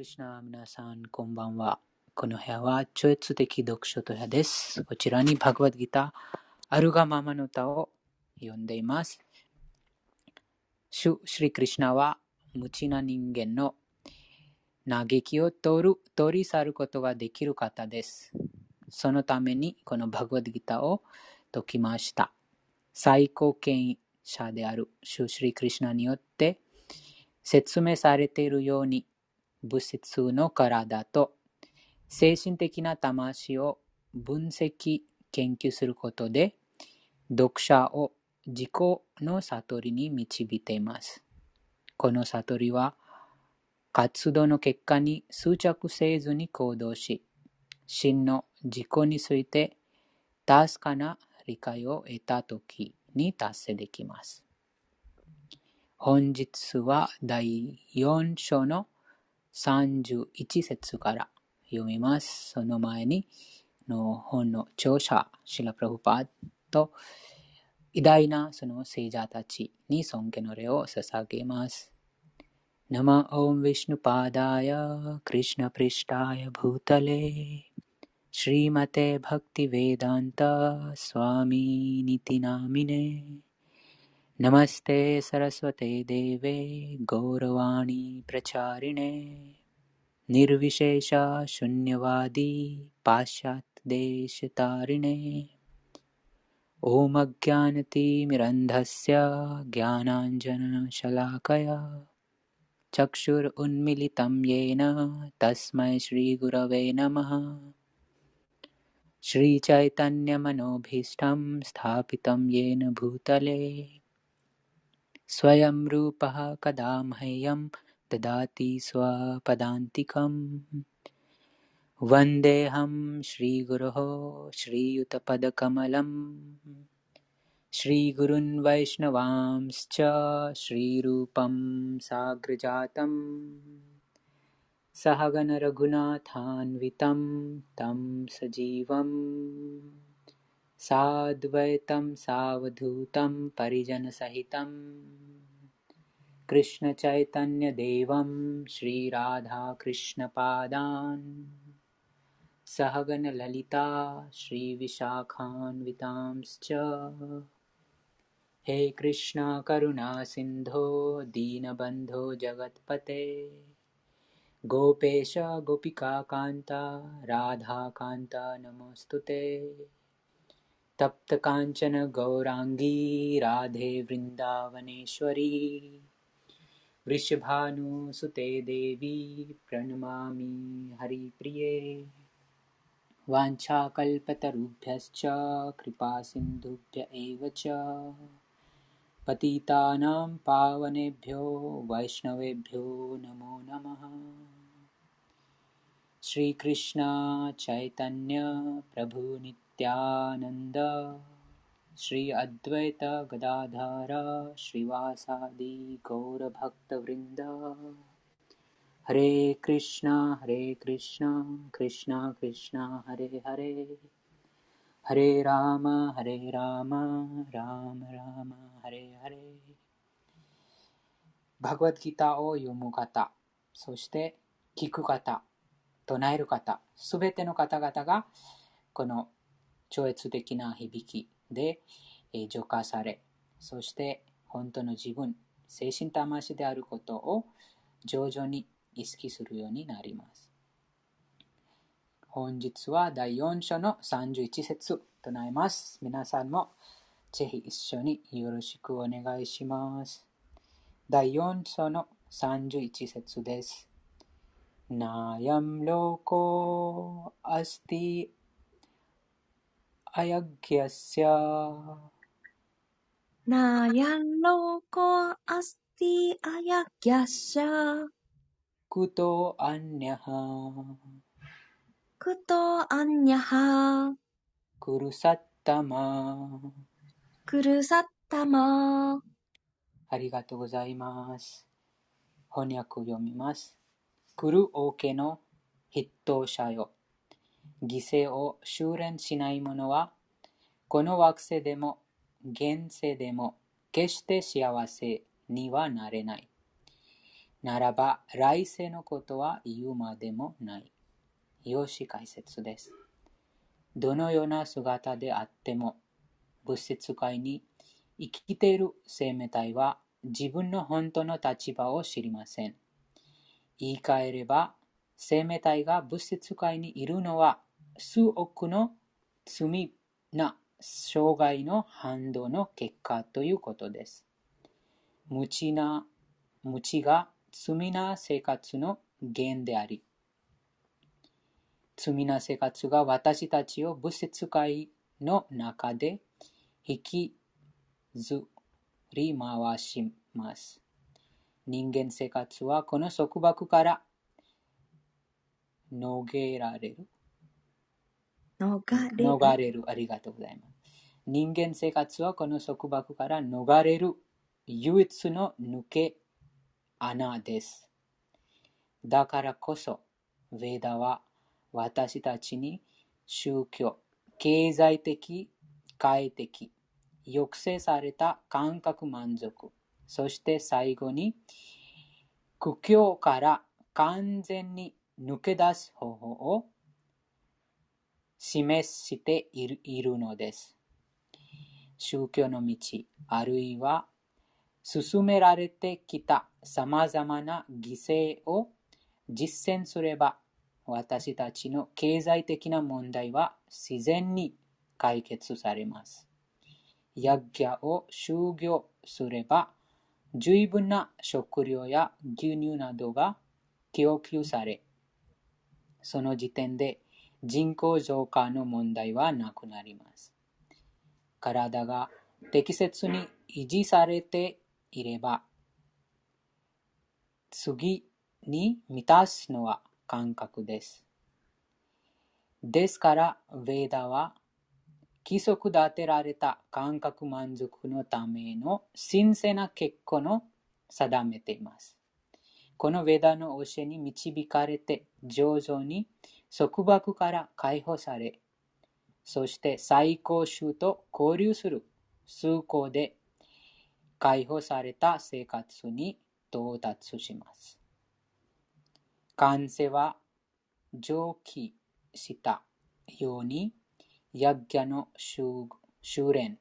クリシナ皆さん、こんばんは。この部屋は超越的読書と部屋です。こちらにバグワッドギター、あるがままの歌を読んでいます。シュ・シリクリシナは無知な人間の嘆きを通る通り去ることができる方です。そのためにこのバグワッドギターを解きました。最高権威者であるシュ・シリクリシナによって説明されているように物質の体と精神的な魂を分析研究することで読者を自己の悟りに導いています。この悟りは活動の結果に執着せずに行動し、真の自己について確かな理解を得たときに達成できます。本日は第4章の31節から読みます。その前に、の本の著者、シラ・プラフパーと偉大なその聖者たちに尊敬の礼を捧げます。नम ॐ विष्णुपादाय कृष्णपृष्ठाय भूतले श्रीमते भक्तिवेदान्त स्वामीनिति नामिने नमस्ते सरस्वते देवे गौरवाणी प्रचारिणे। निर्विशेष शून्यवादी पाश्चात्यदेशतारिणे ॐ अज्ञानतिमिरन्धस्य ज्ञानाञ्जनशलाकया। चक्षुरुन्मिलितं येन तस्मै श्रीगुरवे नमः। श्रीचैतन्यमनोभीष्टं स्थापितं येन भूतले स्वयं रूपः कदा मह्यं ददाति स्वपदान्तिकम्। वन्देऽहं श्रीगुरोः श्रीयुतपदकमलम्। श्रीगुरुन् वैष्णवांश्च श्रीरूपं साग्रजातम्। सहगणरघुनाथान्वितं तं सजीवम् साद्वैतं सावधूतं परिजनसहितं। कृष्णचैतन्यदेवं श्रीराधाकृष्णपादान्। सहगणललिता श्रीविशाखान्वितांश्च। हे कृष्ण करुणा सिन्धो दीनबन्धो जगत्पते। गोपेश गोपिकान्त राधाकान्त नमोऽस्तु ते तप्तकाञ्चन गौराङ्गी राधे वृन्दावनेश्वरी वृषभानुसुते देवी प्रणमामि हरिप्रिये। वाञ्छाकल्पतरुभ्यश्च कृपासिन्धुभ्य एव च। पतितानां पावनेभ्यो वैष्णवेभ्यो नमो नमः। श्रीकृष्ण चैतन्य प्रभु नित्यानन्द श्री अद्वैत गदाधर श्रीवासादि गौरभक्तवृन्द हरे कृष्णा हरे कृष्णा कृष्णा कृष्णा हरे हरे हरे राम हरे राम राम राम हरे हरे バグワッドギターを読む方、そして聞く方、唱える方、すべての方々がこの 超越的な響きでえ浄化され、そして本当の自分、精神魂であることを徐々に意識するようになります。本日は第4章の31節唱えます。皆さんもぜひ一緒によろしくお願いします。第4章の31節です。नायं लोकोऽस्त्ययज्ञस्य नायं लोकोऽस्त्ययज्ञस्य कुतोऽन्यः कुतोऽन्यःクルサッタマクルサッタマありがとうございます。翻訳を読みます。来る王家の筆頭者よ。犠牲を修練しない者は、この惑星でも現世でも決して幸せにはなれない。ならば来世のことは言うまでもない。用紙解説です。どのような姿であっても、物質界に生きている生命体は自分の本当の立場を知りません。言い換えれば、生命体が物質界にいるのは数億の罪な障害の反動の結果ということです。無知な、無知が罪な生活の源であり、罪な生活が私たちを物質界の中で引きずり回します。人間生活はこの束縛から逃げられる逃れる。ありがとうございます。人間生活はこの束縛から逃れる唯一の抜け穴です。だからこそ、ヴェーダは私たちに宗教、経済的、快適、抑制された感覚満足、そして最後に、苦境から完全に抜け出す方法を示しているのです。宗教の道、あるいは進められてきた様々な犠牲を実践すれば、私たちの経済的な問題は自然に解決されます。ヤッギャを修行すれば、十分な食料や牛乳などが供給され、その時点で人口増加の問題はなくなります。体が適切に維持されていれば、次に満たすのは感覚です。ですから、ヴェーダは、規則立てられた感覚満足のための神聖な結果の定めています。このヴェーダの教えに導かれて、上々に束縛から解放され、そして最高宗と交流する崇高で解放された生活に到達します。完成は上記したように、ヤッギャの修練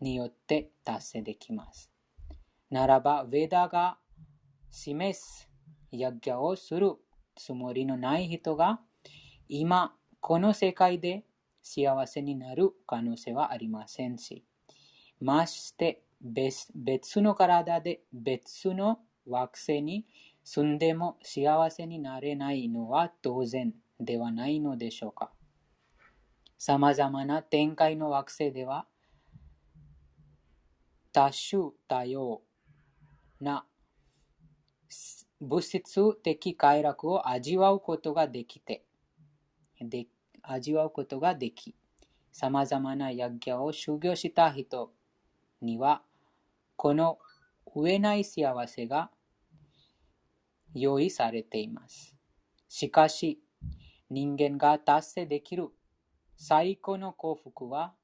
によって達成できます。ならば、ヴェダが示すヤッギャをするつもりのない人が、今、この世界で幸せになる可能性はありませんし、まして別別の体で別の惑星に住んでも幸せになれないのは当然ではないのでしょうか。様々な展開の惑星では、多種多様な物質的快楽を味わうことができて、で味わうことができ、様々なヤギャを修行した人には、この上ない幸せが用意されています。しかし、人間が達成できる最高の幸福は、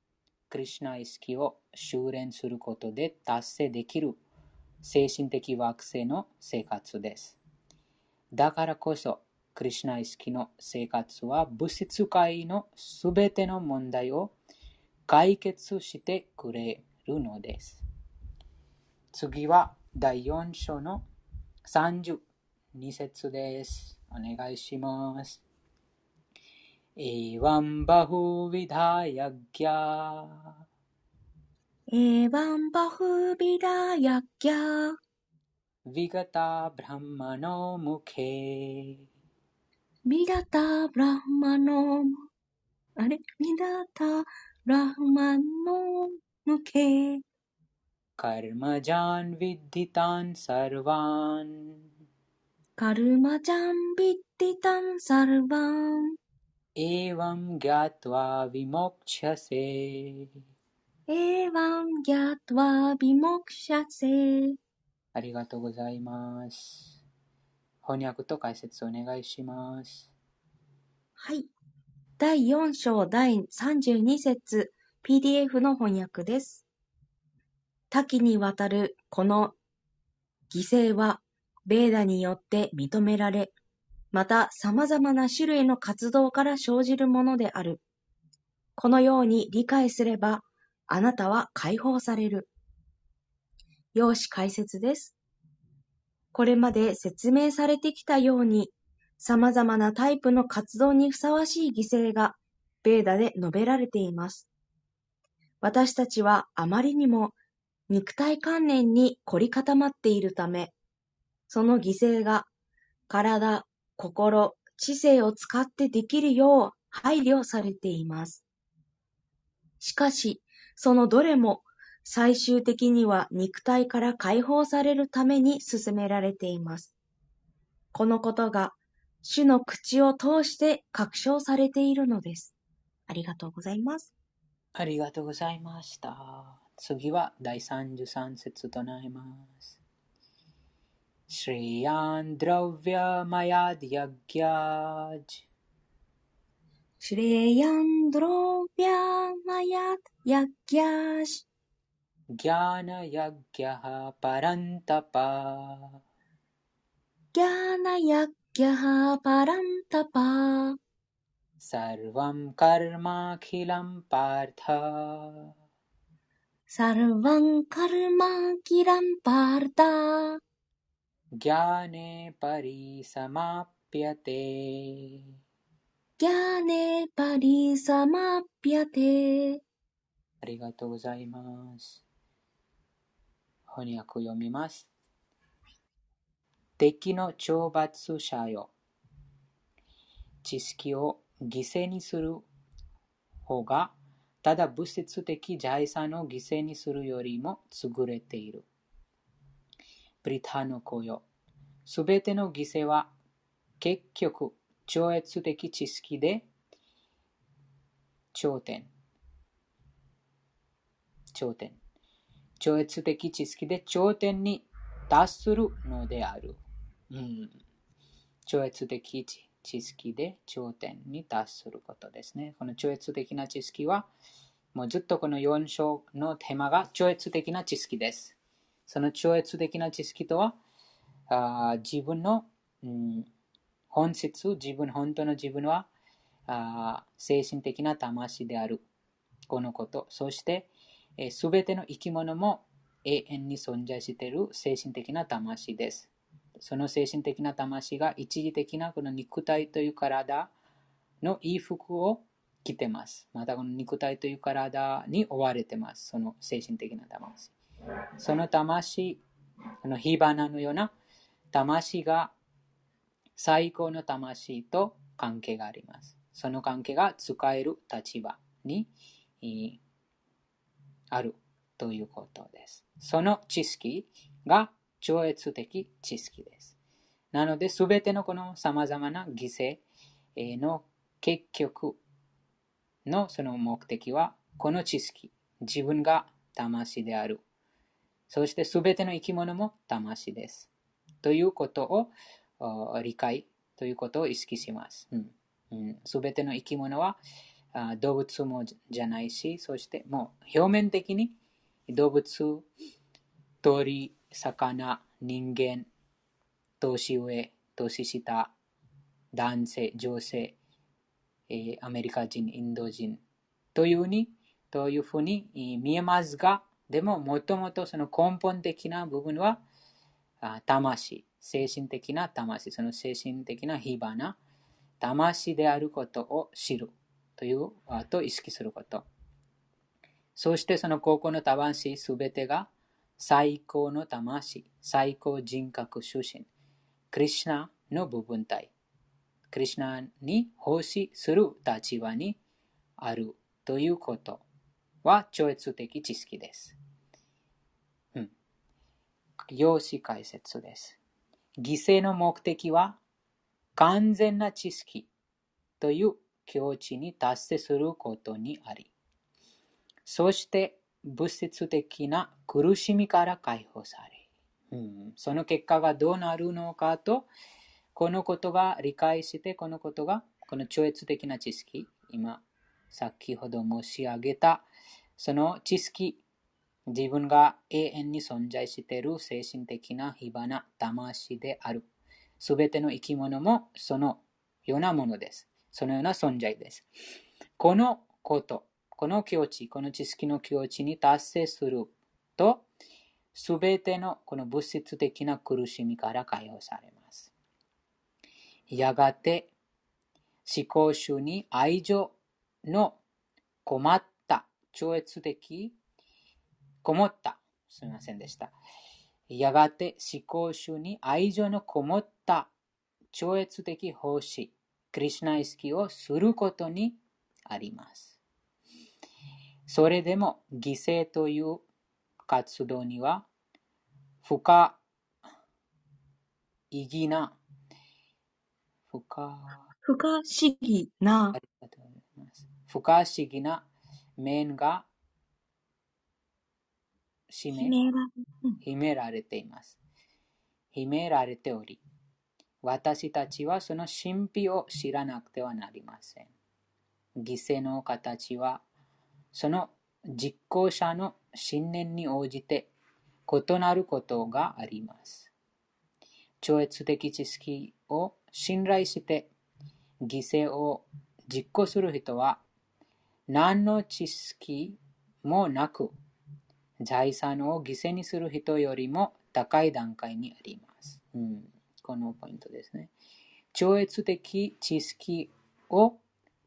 クリュナ意識を修練することで達成できる精神的惑星の生活です。だからこそ、クリュナ意識の生活は物質界のすべての問題を解決してくれるのです。次は第4章の32節です。お願いします。एवं बहुविधा यज्ञा एवं बहुविधा यज्ञा विगता ब्रह्मणो मुखे विगता ब्रह्मणो अरे विगता ब्रह्मणो मुखे कर्मजान् विद्धितान् सर्वान् कर्मजान् विद्धितान् सर्वान् एवं ज्ञात्वा विमोक्ष्यसे एवं ज्ञात्वा विमोक्ष्यसे ありがとうございます。 翻訳と解説お願いします。はい。第4章第32節 PDF の翻訳です。多岐にわたるこの犠牲は、ベーダによって認められ、また様々な種類の活動から生じるものである。このように理解すれば、あなたは解放される。用紙解説です。これまで説明されてきたように、様々なタイプの活動にふさわしい犠牲が、ベーダで述べられています。私たちはあまりにも肉体観念に凝り固まっているため、その犠牲が体、心、知性を使ってできるよう配慮されています。しかし、そのどれも最終的には肉体から解放されるために進められています。このことが主の口を通して確証されているのです。ありがとうございます。ありがとうございました。次は第33節となります。シリアンドロヴィアマヤディアギャージ。シリアンドロヴィアマヤディアギャージ ज्ञानयज्ञः परन्तप ज्ञानयज्ञः परन्तप सर्वं कर्माखिलं पार्थ सर्वं कर्माखिलं पार्थ ज्ञाने परिसमाप्यते ピアテギャネパリサマピアテありがとうございます。 翻訳読みます。敵の懲罰者よ。知識を犠牲にする方が、ただ物質的財産を犠牲にするよりも優れている。ブリタの子よ。すべての犠牲は結局超越的知識で頂点。頂点。超越的知識で頂点に達するのである。うん、超越的知識で頂点に達することですね。この超越的な知識は、もうずっとこの4章のテーマが超越的な知識です。その超越的な知識とは、あ自分の、うん、本質、自分、本当の自分はあ精神的な魂である。このこと。そして、すべての生き物も永遠に存在している精神的な魂です。その精神的な魂が一時的なこの肉体という体の衣服を着てます。またこの肉体という体に追われてます。その精神的な魂。その魂、この火花のような魂が最高の魂と関係があります。その関係が使える立場にえーあるということです。その知識が超越的知識です。なので、すべてのこの様々な犠牲の結局のその目的は、この知識、自分が魂である。そしてすべての生き物も魂です。ということを理解ということを意識します。す、うんうん、べ、ての生き物はあ動物もじゃないし、そしてもう表面的に動物、鳥、魚、人間、年上、年下、男性、女性、えーアメリカ人、インド人というにというふうに見えますが、でももともとその根本的な部分は魂、精神的な魂、その精神的な火花、魂であることを知る。という、あと意識すること。そしてその高校の魂すべてが最高の魂、最高人格出身、クリシナの部分体、クリシナに奉仕する立場にあるということは超越的知識です。うん。用紙解説です。犠牲の目的は完全な知識という境地に達成することにあり、そして物質的な苦しみから解放され、うん、その結果がどうなるのかと、このことが理解して、このことが、この超越的な知識、今、先ほど申し上げた、その知識、自分が永遠に存在している精神的な火花、魂である。すべての生き物もそのようなものです。そのような存在です。このこと、この境地、この知識の境地に達成すると、すべてのこの物質的な苦しみから解放されます。やがて、思考主に愛情の困った、超越的、こもった、すみませんでした。やがて思考主に愛情のこもった超越的奉仕、クリシナ意識をすることにあります。それでも犠牲という活動には不可意義な不可不可思議な。不可思議な面が秘められています。秘められており、私たちはその神秘を知らなくてはなりません。犠牲の形は、その実行者の信念に応じて異なることがあります。超越的知識を信頼して犠牲を実行する人は何の知識もなく財産を犠牲にする人よりも高い段階にあります。うん、このポイントですね。超越的知識を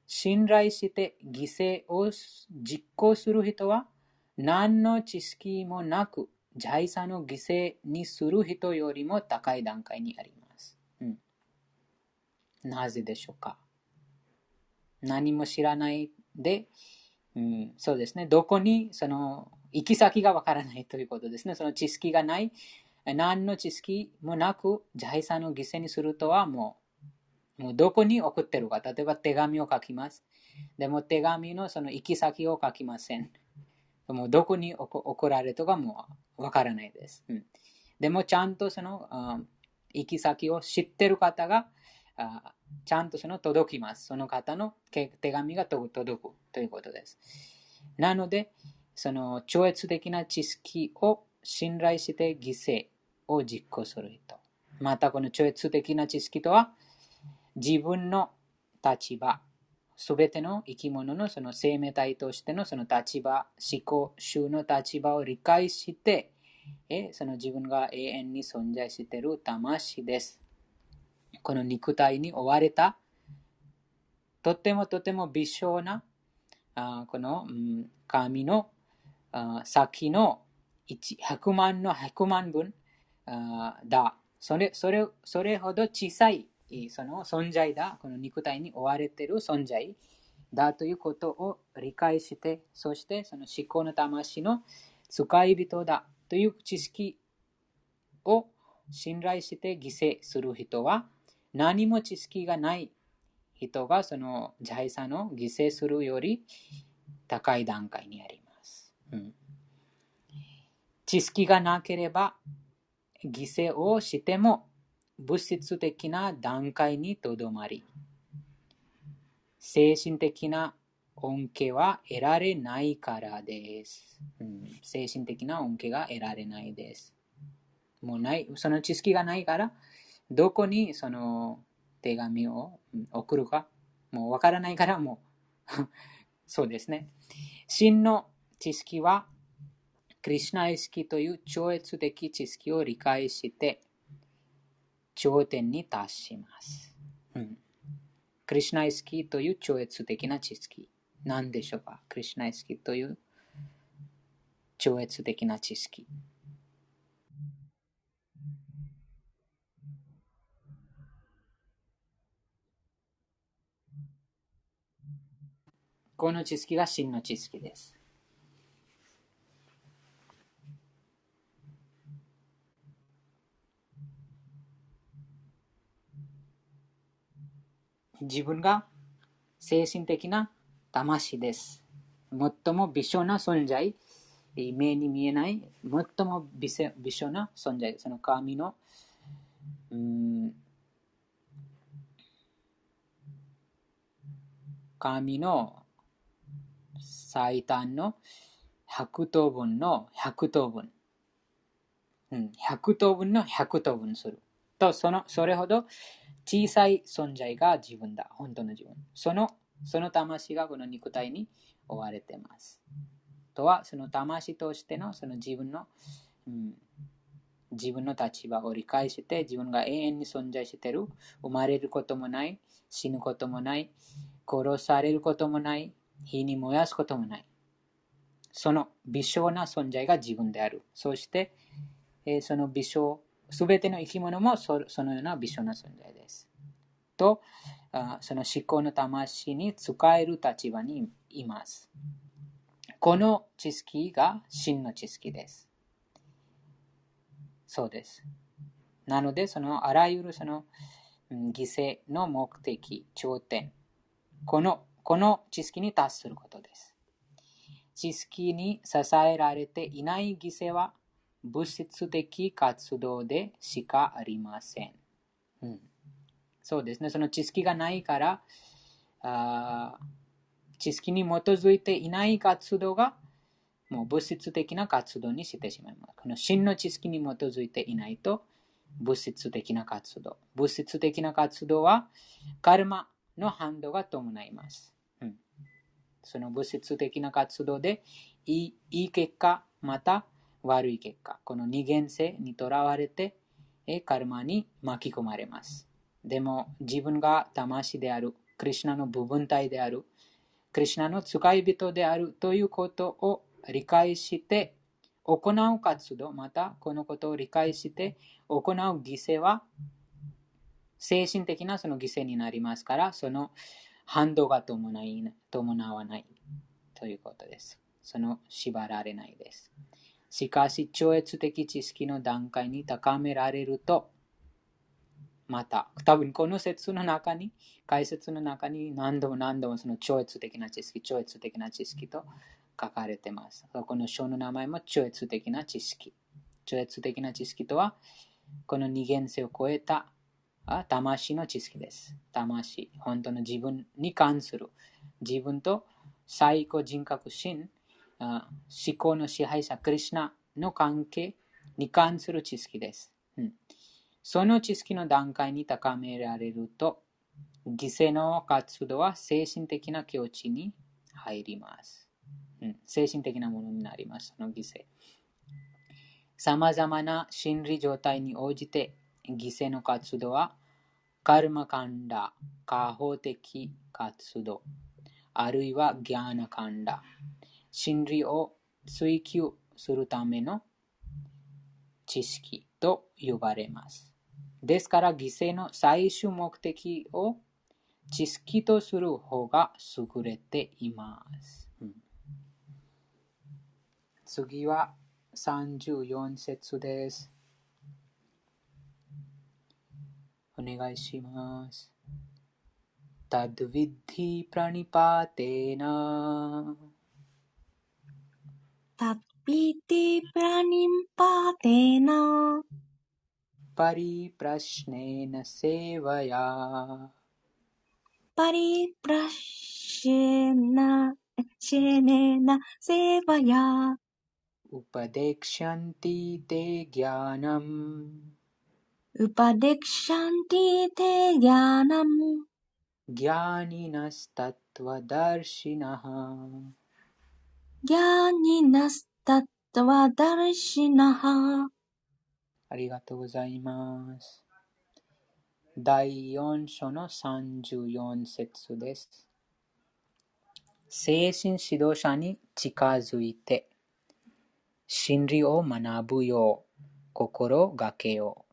信頼して犠牲を実行する人は何の知識もなく財産を犠牲にする人よりも高い段階にあります。うん、なぜでしょうか何も知らないで、うん、そうですね。どこにその行き先がわからないということですね。その知識がない、何の知識もなく財産を犠牲にするとはもう、もうどこに送ってるか。例えば手紙を書きます。でも手紙のその行き先を書きません。もうどこに送られたかもわからないです。うん、でもちゃんとその行き先を知ってる方があちゃんとその届きます。その方の手紙が届くということです。なので、その超越的な知識を信頼して犠牲を実行する人。またこの超越的な知識とは、自分の立場、すべての生き物のその生命体としてのその立場、思考、衆の立場を理解して、えその自分が永遠に存在している魂です。この肉体に追われた、とてもとても微小な、あこの、うん、神のあ先の100万の100万分だ。それそれそれほど小さいその存在だ。この肉体に追われている存在だということを理解して、そしてその思考の魂の使い人だという知識を信頼して犠牲する人は、何も知識がない人がその財産を犠牲するより高い段階にあります。うん、知識がなければ犠牲をしても物質的な段階にとどまり、精神的な恩恵は得られないからです、うん。精神的な恩恵が得られないです。もうない、その知識がないから、どこにその手紙を送るか、もうわからないからもう そうですね。真の知識は、クリュナ意識という超越的知識を理解して、頂点に達します。うん、クリュナ意識という超越的な知識。何でしょうか？クリュナ意識という超越的な知識。この知識が真の知識です。自分が精神的な魂です。最も微小な存在、目に見えない最も微小な存在、その神の、うん、神の最短の100等分の100等分。うん、100等分の100等分する。と、その、それほど小さい存在が自分だ。本当の自分。その、その魂がこの肉体に追われています。とは、その魂としてのその自分の、うん、自分の立場を理解して、自分が永遠に存在している。生まれることもない。死ぬこともない。殺されることもない。火に燃やすこともない。その微小な存在が自分である。そして、えー、その微小、すべての生き物もそのような微小な存在です。と、その思考の魂に使える立場にいます。この知識が真の知識です。そうです。なので、そのあらゆるその犠牲の目的、頂点、このこの知識に達することです。知識に支えられていない犠牲は物質的活動でしかありません。うん、そうですね。その知識がないから、あ知識に基づいていない活動がもう物質的な活動にしてしまいます。この真の知識に基づいていないと物質的な活動。物質的な活動はカルマの反動が伴います。うんその物質的な活動でいいいい結果、また悪い結果、この二元性にとらわれて、カルマに巻き込まれます。でも自分が魂である、クリュナの部分体である、クリュナの使い人であるということを理解して行う活動、またこのことを理解して行う犠牲は精神的なその犠牲になりますから、その反動が伴い伴わないということです。その縛られないです。しかし、超越的知識の段階に高められると、また、多分この説の中に、解説の中に何度も何度もその超越的な知識、超越的な知識と書かれています。この章の名前も超越的な知識。超越的な知識とは、この二元性を超えた魂の知識です。魂、本当の自分に関する、自分と最高人格心、思考の支配者、クリュナの関係に関する知識です。うん、その知識の段階に高められると、犠牲の活動は精神的な境地に入ります。うん、精神的なものになります、その犠牲。さまざまな心理状態に応じて犠牲の活動はカルマカンダ、過法的活動、あるいはギャーナカンダ、真理を追求するための知識と呼ばれます。ですから、犠牲の最終目的を知識とする方が優れています。うん、次は34節です。お願いします。तद्विद्धि प्रणिपातेन तद्विद्धि प्रणिपातेन परिप्रश्नेन सेवया। परिप्रश्नेन सेवया। उपदेक्ष्यन्ति ते ज्ञानम्। उपदिक्षन्ति ते ज्ञानम्। ज्ञानिनस्तत्त्वदर्शिनः ギャになタットはだしなは。ありがとうございます。第4章の34節です。精神指導者に近づいて、真理を学ぶよう心がけよ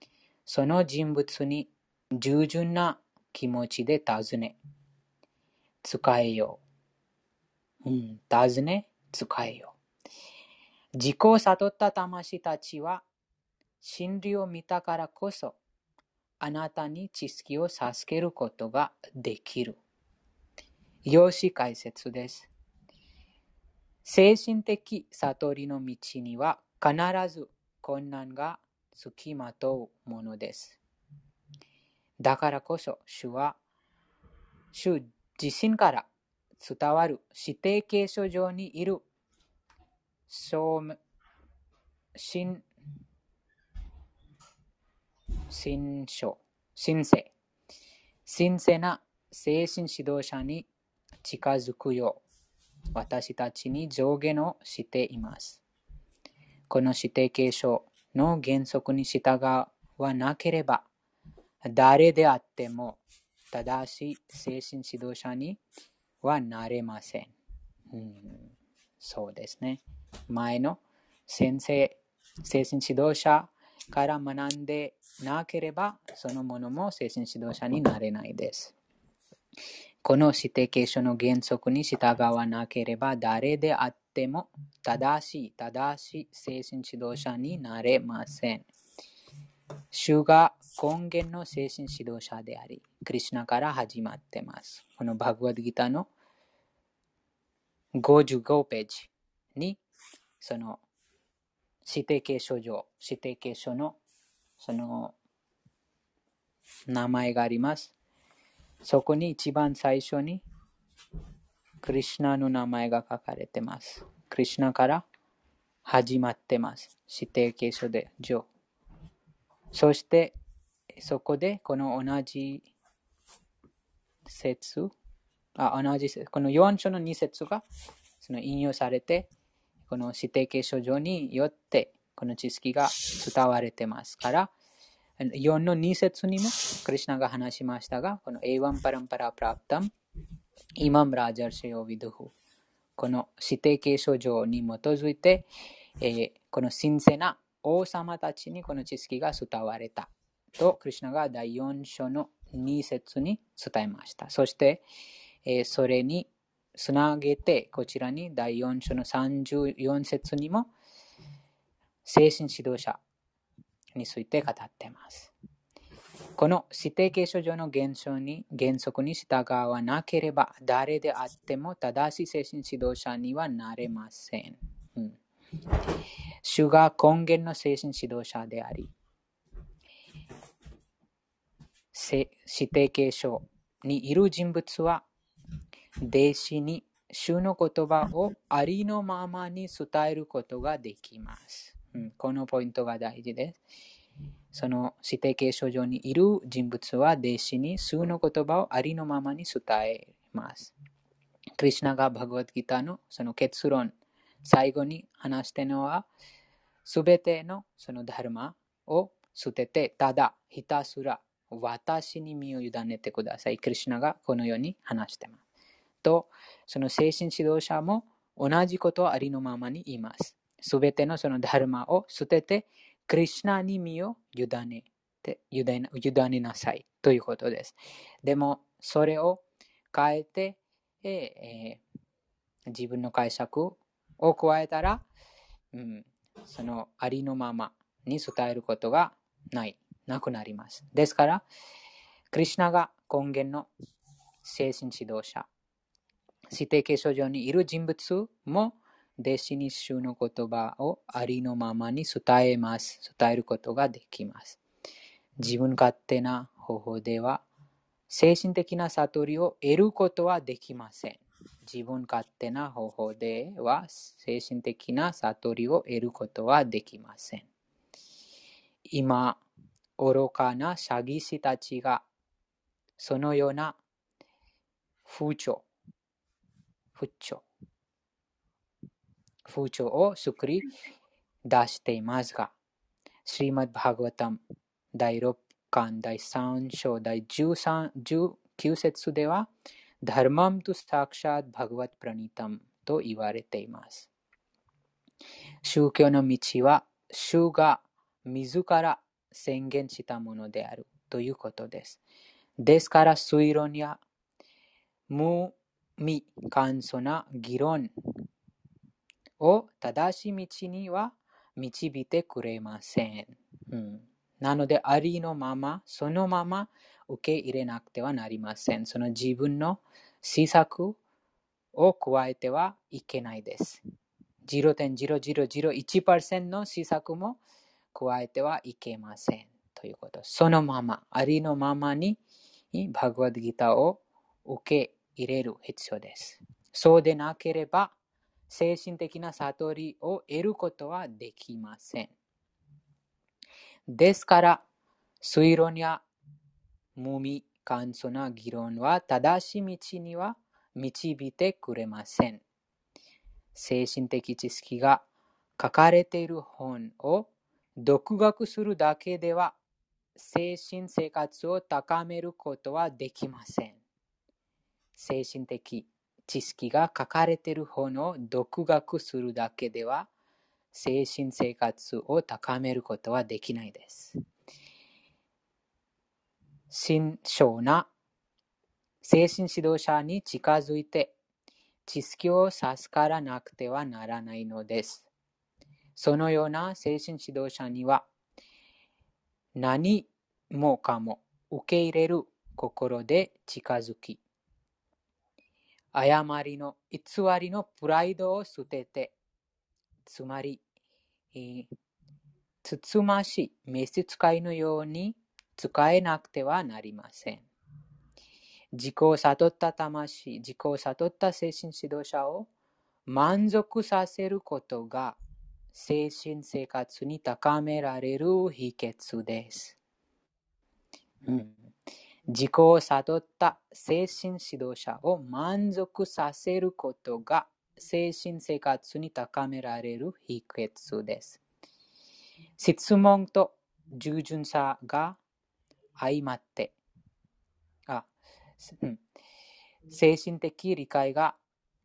う。その人物に従順な気持ちで尋ね、使えよう。うん、尋ね、使えよ。自己を悟った魂たちは、真理を見たからこそ、あなたに知識を授けることができる。用紙解説です。精神的悟りの道には必ず困難が付きまとうものです。だからこそ、主は、主自身から伝わる。指定継承上にいる、新、新書、神聖、神聖な。精神指導者に近づくよう、私たちに上下のしています。この指定継承の原則に従わなければ、誰であっても正しい精神指導者にはなれません。うん、そうですね。前の先生、精神指導者から学んでなければ、そのものも精神指導者になれないです。この指定継承の原則に従わなければ、誰であっても正しい、正しい精神指導者になれません。主が根源の精神指導者であり、クリュナから始まっています。このバグワッドギターの55ページに、その指定継承上、指定継承のその名前があります。そこに一番最初にクリュナの名前が書かれてます。クリュナから始まってます。指定継承で上。そして、そこでこの同じ説、あ同じこの4章の2節がその引用されて、この指定継承上によってこの知識が伝われてますから、4の2節にもクリュナが話しましたが、このエヴァンパランパラプラプタム、イマムラジャーシヨビドフ、この指定継承上に基づいて、えー、この神聖な王様たちにこの知識が伝われたと、クリュナが第4章の2節に伝えました。そして、えー、それにつなげて、こちらに第4章の34節にも、精神指導者について語っています。この指定継承上の現象に原則に従わなければ誰であっても正しい精神指導者にはなれません。うん、主が根源の精神指導者であり、指定継承にいる人物は弟子に主の言葉をありのままに伝えることができます。うん、このポイントが大事です。その指定継承上にいる人物は弟子に数の言葉をありのままに伝えます。クリュナがバグワッドギターのその結論、最後に話してのは、すべてのそのダルマを捨てて、ただひたすら私に身を委ねてください。クリュナがこのように話してます。と、その精神指導者も同じことをありのままに言います。すべてのそのダルマを捨てて、クリュナに身を委ねて委ねなさいということです。でも、それを変えて、えー、自分の解釈を加えたら、うん、そのありのままに伝えることがない、なくなります。ですから、クリュナが根源の精神指導者指定継承上にいる人物も弟子に主の言葉をありのままに伝えます。伝えることができます。自分勝手な方法では精神的な悟りを得ることはできません。自分勝手な方法では精神的な悟りを得ることはできません。今、愚かな詐欺師たちがそのような風潮、風潮、風潮を作り出していますが、シリマッバーガタム第6巻第3章第13 19節では、ダルマムとサクシャッバグワップラニタムと言われています。宗教の道は、主が自ら宣言したものであるということです。ですから、推論や無未簡素な議論を正しい道には導いてくれません。うん、なので、ありのまま、そのまま受け入れなくてはなりません。その自分の施策を加えてはいけないです。0.0001%の施策も加えてはいけません。ということ。そのまま、ありのままにバグワッドギターを受け入れる必要です。そうでなければ、精神的な悟りを得ることはできません。ですから、推論や無味簡素な議論は正しい道には導いてくれません。精神的知識が書かれている本を独学するだけでは精神生活を高めることはできません。精神的知識が書かれている本を独学するだけでは精神生活を高めることはできないです。慎重な精神指導者に近づいて知識を授からなくてはならないのです。そのような精神指導者には何もかも受け入れる心で近づき、誤りの偽りのプライドを捨てて、つまり、えー、つつましい召使いのように使えなくてはなりません。自己を悟った魂、自己を悟った精神指導者を満足させることが精神生活に高められる秘訣です。うん自己を悟った精神指導者を満足させることが精神生活に高められる秘訣です。質問と従順さが相まって、あ、うん、精神的理解が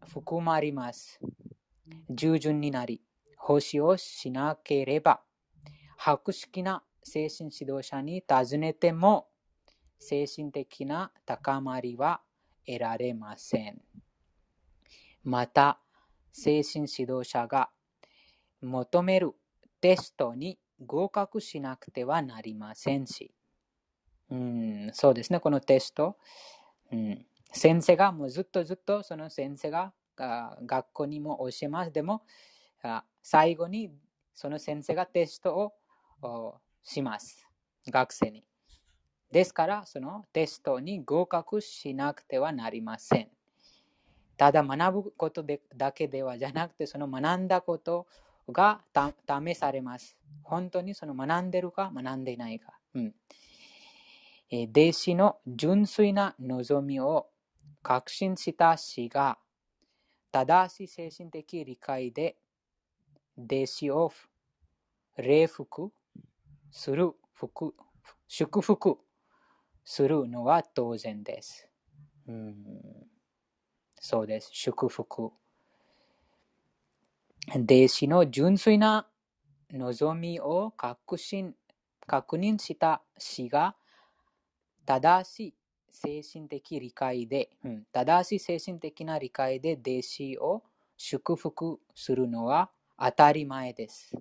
含まれます。従順になり、奉仕をしなければ、博識な精神指導者に尋ねても、精神的な高まりは得られません。また、精神指導者が求めるテストに合格しなくてはなりませんし、うん、そうですね、このテスト、うん、先生がもうずっとずっとその先生が学校にも教えます。でも、最後にその先生がテストをします。学生に。ですから、そのテストに合格しなくてはなりません。ただ学ぶことでだけではじゃなくて、その学んだことが試されます。本当にその学んでるか学んでいないか。うんえ弟子の純粋な望みを確信した死が正しい精神的理解で弟子を礼服する服祝福するのは当然です。うん、そうです。祝福。弟子の純粋な望みを確信確認した死が正しい精神的理解で、うん、正しい精神的な理解で弟子を祝福するのは当たり前です。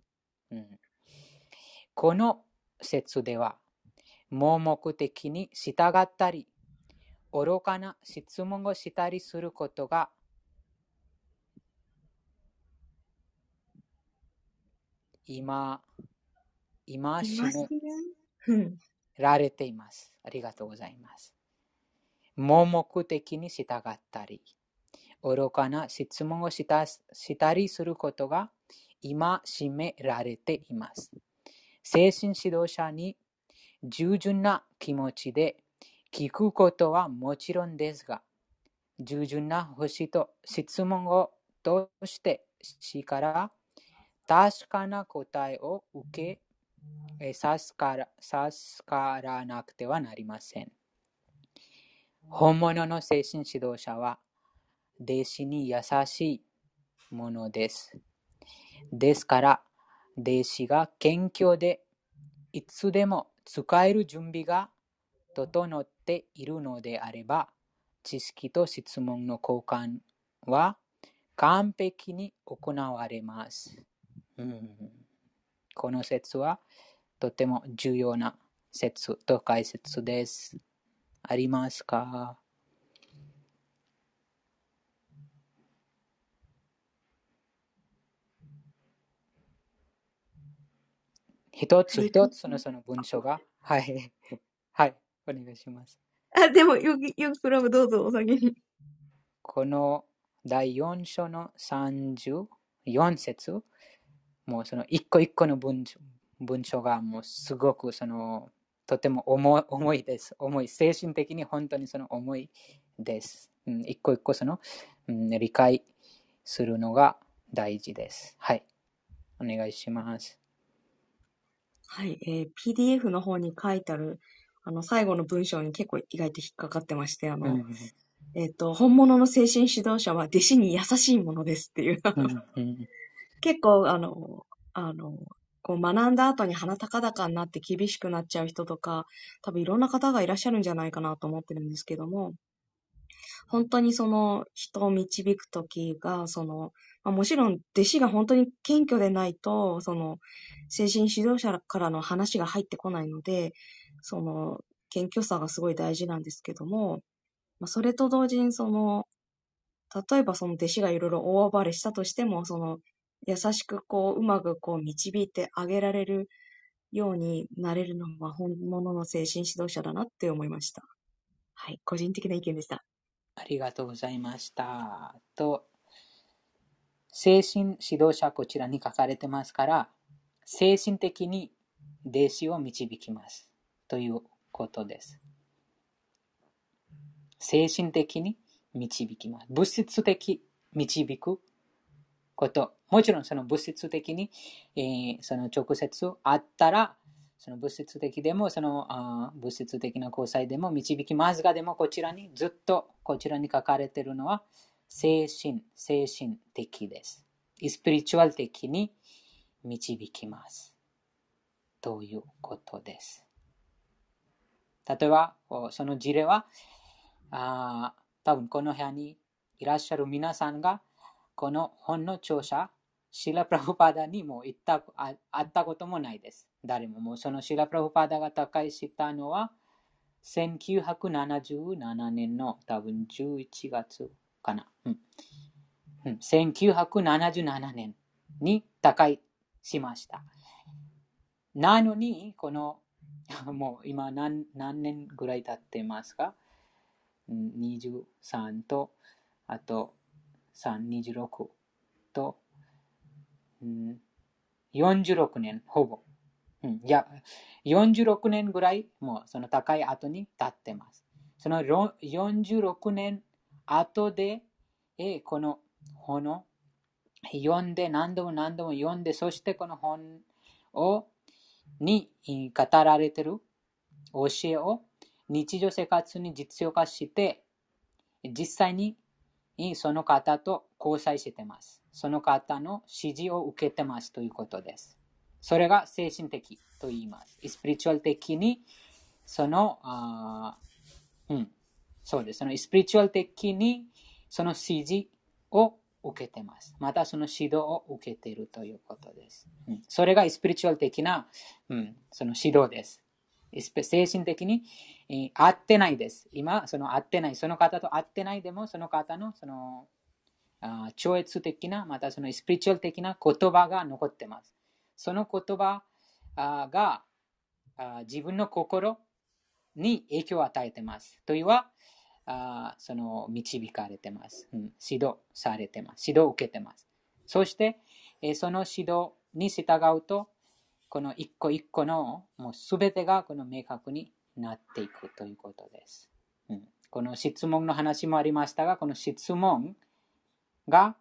うん、この説では、盲目的に従ったり、愚かな質問をしたりすることが今、今しめられています。ありがとうございます。盲目的に従ったり、愚かな質問をしたしたりすることが今占められています。精神指導者に従順な気持ちで聞くことはもちろんですが、従順な星と質問を通して死から確かな答えを受け授から授からなくてはなりません。本物の精神指導者は、弟子に優しいものです。ですから、弟子が謙虚で、いつでも使える準備が整っているのであれば、知識と質問の交換は完璧に行われます。うん、この説はとても重要な説と解説です。ありますか？一つ一つのその文章が、はい、はい、お願いします。あ、でも、よく、よくクラブどうぞお先に。この第4章の34節、もうその一個一個の文文章がもうすごくそのとても重重いです。重い。精神的に本当にその重いです。うん、一個一個その、うん、理解するのが大事です。はい。お願いします。はい。えー、PDF の方に書いてある、あの、最後の文章に結構意外と引っかかってまして、あの、うん、えっ、と、本物の精神指導者は弟子に優しいものですっていう。うん、結構、あの、あの、こう学んだ後に鼻高々になって厳しくなっちゃう人とか、多分いろんな方がいらっしゃるんじゃないかなと思ってるんですけども、本当にその人を導くときが、その、まあ、もちろん弟子が本当に謙虚でないと、その、精神指導者からの話が入ってこないので、その、謙虚さがすごい大事なんですけども、まあ、それと同時にその、例えばその弟子がいろいろ大暴れしたとしても、その、優しくこう、うまくこう導いてあげられるようになれるのは本物の精神指導者だなって思いました。はい、個人的な意見でした。ありがとうございました。と、精神指導者こちらに書かれてますから、精神的に弟子を導きます。ということです。精神的に導きます。物質的導くこと。もちろんその物質的に、えー、その直接あったら、その物質的でも、そのあ物質的な交際でも導きますが、でもこちらにずっとこちらに書かれているのは精神、精神的です。スピリチュアル的に導きます。ということです。例えば、その事例は、あ多分この部屋にいらっしゃる皆さんが、この本の著者、シラ・プラフパダにも行ったあ会ったこともないです。誰も。もうそのシラ・プラフパダが高いしたのは、1977年の多分11月かな。うんうん、1977年に高いしました。なのに、この、もう今何何年ぐらい経ってますか ?23 と、あと3、26と、うん、46年、ほぼ。うん、いや、46年ぐらい、もうその高い後に経ってます。その46年後で、えこの本を読んで、何度も何度も読んで、そしてこの本をに語られてる教えを日常生活に実用化して、実際にその方と交際してます。その方の指示を受けてますということです。それが精神的と言います。スピリチュアル的に、その、あうん、そうです。そのスピリチュアル的に、その指示を受けてます。またその指導を受けているということです。うん、それがスピリチュアル的な、うん、その指導です。精神的に、え合ってないです。今、その合ってない、その方と合ってないでも、その方のその超越的な、またそのスピリチュアル的な言葉が残ってます。その言葉が自分の心に影響を与えてます。というは、その導かれてます、指導されてます。指導を受けてます。そして、その指導に従うと、この一個一個のもう全てがこの明確になっていくということです。この質問の話もありましたが、この質問が、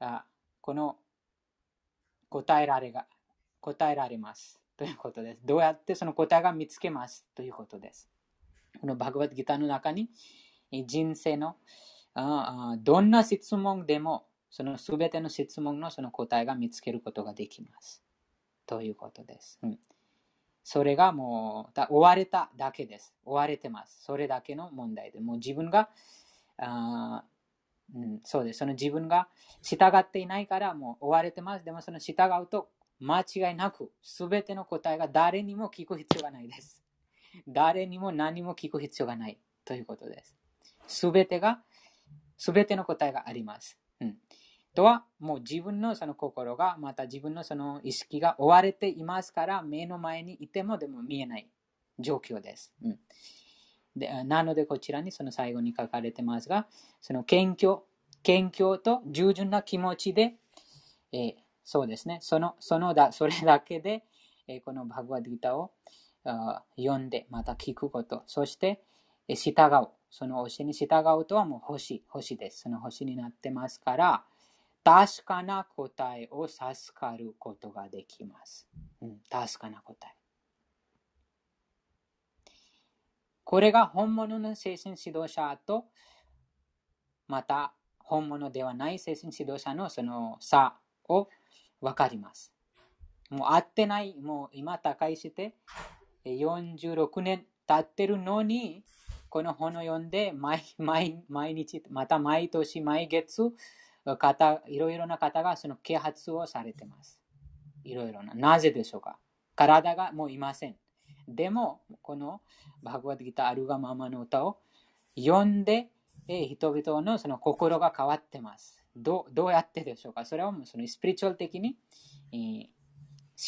あこの答えられが、答えられますということです。どうやってその答えが見つけます？ということです。このバグバッドギターの中に人生のどんな質問でもそのすべての質問のその答えが見つけることができます。ということです。うん、それがもう追われただけです。追われてます。それだけの問題で。もう自分があうん、そうです。その自分が従っていないからもう追われてます。でもその従うと間違いなく全ての答えが誰にも聞く必要がないです。誰にも何も聞く必要がないということです。全てが、全ての答えがあります。うん。とは、もう自分のその心が、また自分のその意識が追われていますから、目の前にいてもでも見えない状況です。うんでなので、こちらにその最後に書かれてますが、その謙虚、謙虚と従順な気持ちで、えー、そうですね、その、そのだ、それだけで、えー、このバグワディータを読んで、また聞くこと、そして、えー、従う。その教えに従うとはもう星、星です。その星になってますから、確かな答えを授かることができます。うん、確かな答え。これが本物の精神指導者と、また本物ではない精神指導者のその差を分かります。もう会ってない、もう今高いして46年経ってるのに、この本を読んで毎毎毎日、また毎年、毎月、方いろいろな方がその啓発をされてます。いろいろな。なぜでしょうか？体がもういません。でも、このバグワッドギターアルガママの歌を読んで、え人々のその心が変わってます。どどうやってでしょうか？それはもうそのスピリチュアル的に、えー、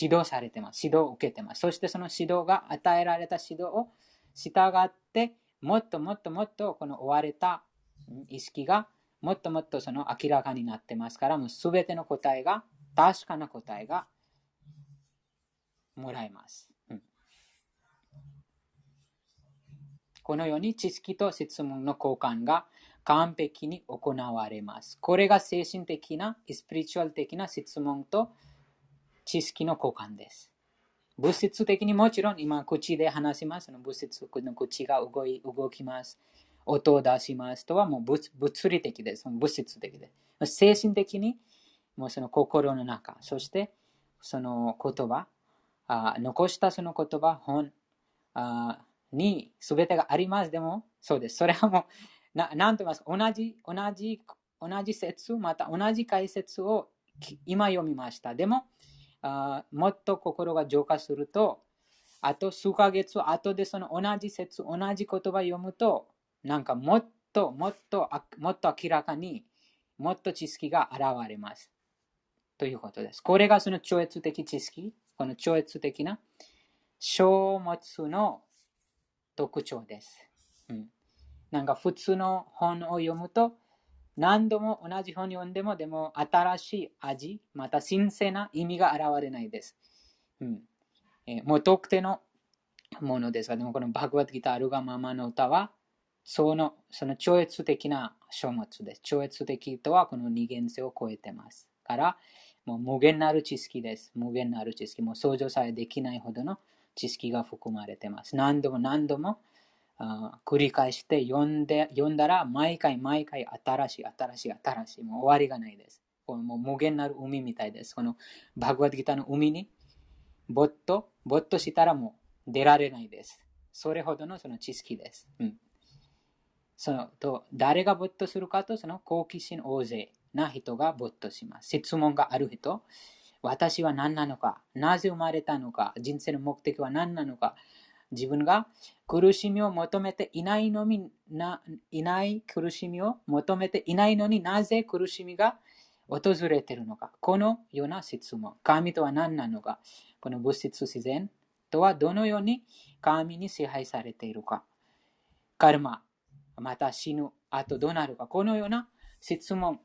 指導されてます。指導を受けてます。そしてその指導が与えられた指導を従って、もっともっともっとこの追われた意識がもっともっとその明らかになってますから、もうすべての答えが、確かな答えがもらえます。このように知識と質問の交換が完璧に行われます。これが精神的な、スピリチュアル的な質問と知識の交換です。物質的にもちろん今口で話します。物質の口が動い動きます。音を出しますとはもう物物理的です。物質的です。精神的にもうその心の中、そしてその言葉、あ残したその言葉、本あに全てがあります。でも、そうです。それはもう、ななんと言います同じ、同じ、同じ説、また同じ解説を今読みました。でも、あもっと心が浄化すると、あと数ヶ月後でその同じ説、同じ言葉読むと、なんかもっともっともっと明らかにもっと知識が現れます。ということです。これがその超越的知識、この超越的な書物の特徴です。うん、なんか普通の本を読むと、何度も同じ本読んでも、でも新しい味、また新鮮な意味が現れないです。うんえー、もう特定のものですが、でもこのバグワッドギターあるがままの歌は、そのその超越的な書物です。超越的とはこの二元性を超えてます。から、もう無限なる知識です。無限なる知識。もう想像さえできないほどの知識が含まれてます。何度も何度も繰り返して読んで読んだら毎回毎回新しい新しい新しい。もう終わりがないです。もう無限なる海みたいです。このバグワッドギターの海にぼっと、ぼっとしたらもう出られないです。それほどのその知識です。うんそのと誰が没頭するかと、その好奇心大勢な人が没頭します。質問がある人、私は何なのか、なぜ生まれたのか、人生の目的は何なのか、自分が苦しみを求めていないのにないない苦しみを求めていないのになぜ苦しみが訪れているのか。このような質問。神とは何なのか。この物質自然とはどのように神に支配されているか。カルマ、また死ぬ、あとどうなるか、このような質問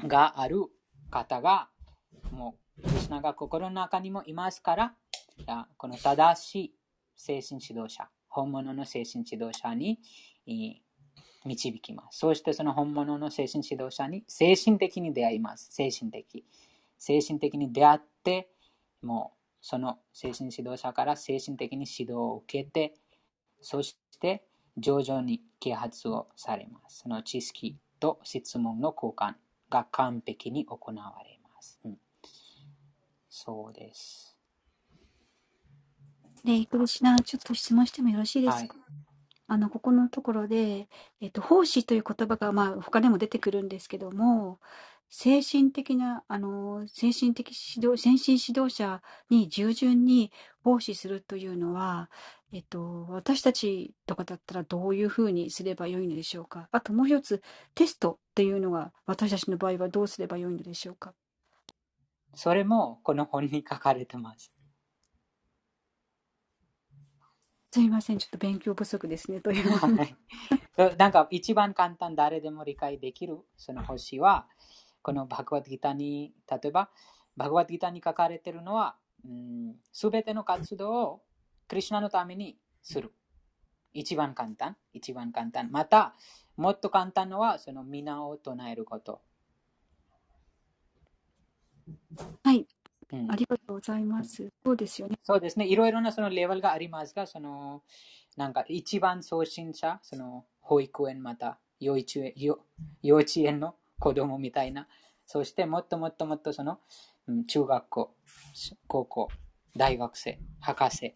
がある方が、もう、クリュナが心の中にもいますから、この正しい精神指導者、本物の精神指導者に導きます。そしてその本物の精神指導者に精神的に出会います。精神的。精神的に出会って、もうその精神指導者から精神的に指導を受けて、そして徐々に啓発をされます。その知識と質問の交換が完璧に行われます。うん、そうです。で、クリシナ、ちょっと質問してもよろしいですか、はい、あの、ここのところで、えっと、奉仕という言葉が、まあ、他でも出てくるんですけども、精神的な、あの、精神的指導、先進指導者に従順に奉仕するというのは、えっと、私たちとかだったらどういうふうにすればよいのでしょうか？あともう一つ、テストっていうのが私たちの場合はどうすればよいのでしょうか？それもこの本に書かれてます。すいません、ちょっと勉強不足ですね、というはい、なんか一番簡単、誰でも理解できるその星は、このバグワッドギターに、例えば、バグワッドギターに書かれているのは、すべての活動をクリュナのためにする。一番簡単。一番簡単。また、もっと簡単のは、その皆を唱えること。はい。うん、ありがとうございます。そうですよね。そうですね。いろいろなそのレベルがありますが、その、なんか一番送信者、その保育園また幼稚園幼稚園の子供みたいな。そしてもっともっともっとその、うん、中学校、高校、大学生、博士。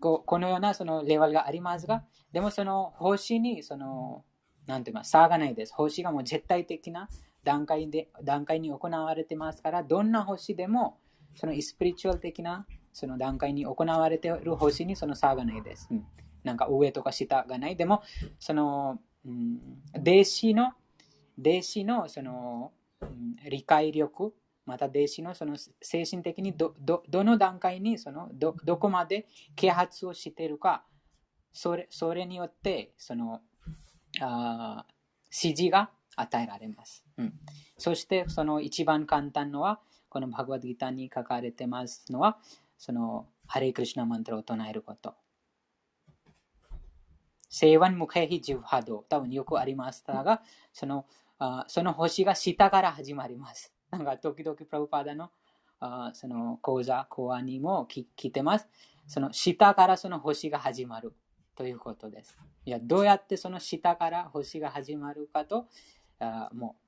ここのようなそのレベルがありますが、でもその星に、その、なんて言います、差がないです。星がもう絶対的な段階で、段階に行われてますから、どんな星でも、そのスピリチュアル的なその段階に行われている星にその差がないです。うん、なんか上とか下がない。でも、その、うん、弟子の弟子のその、うん、理解力、また弟子のその精神的にどどどの段階にそのどどこまで啓発をしているか、それそれによってそのあ指示が与えられます、うん。そしてその一番簡単のは、このバグワッドギターに書かれてますのは、そのハレイクリシナマントラを唱えること。セーワンムケヒジブハド、多分よくありましたが、そのあその星が下から始まります。なんか時々プラブパダのあその講座、講話にも聞いてます。その下からその星が始まるということです。いや、どうやってその下から星が始まるかと、もう、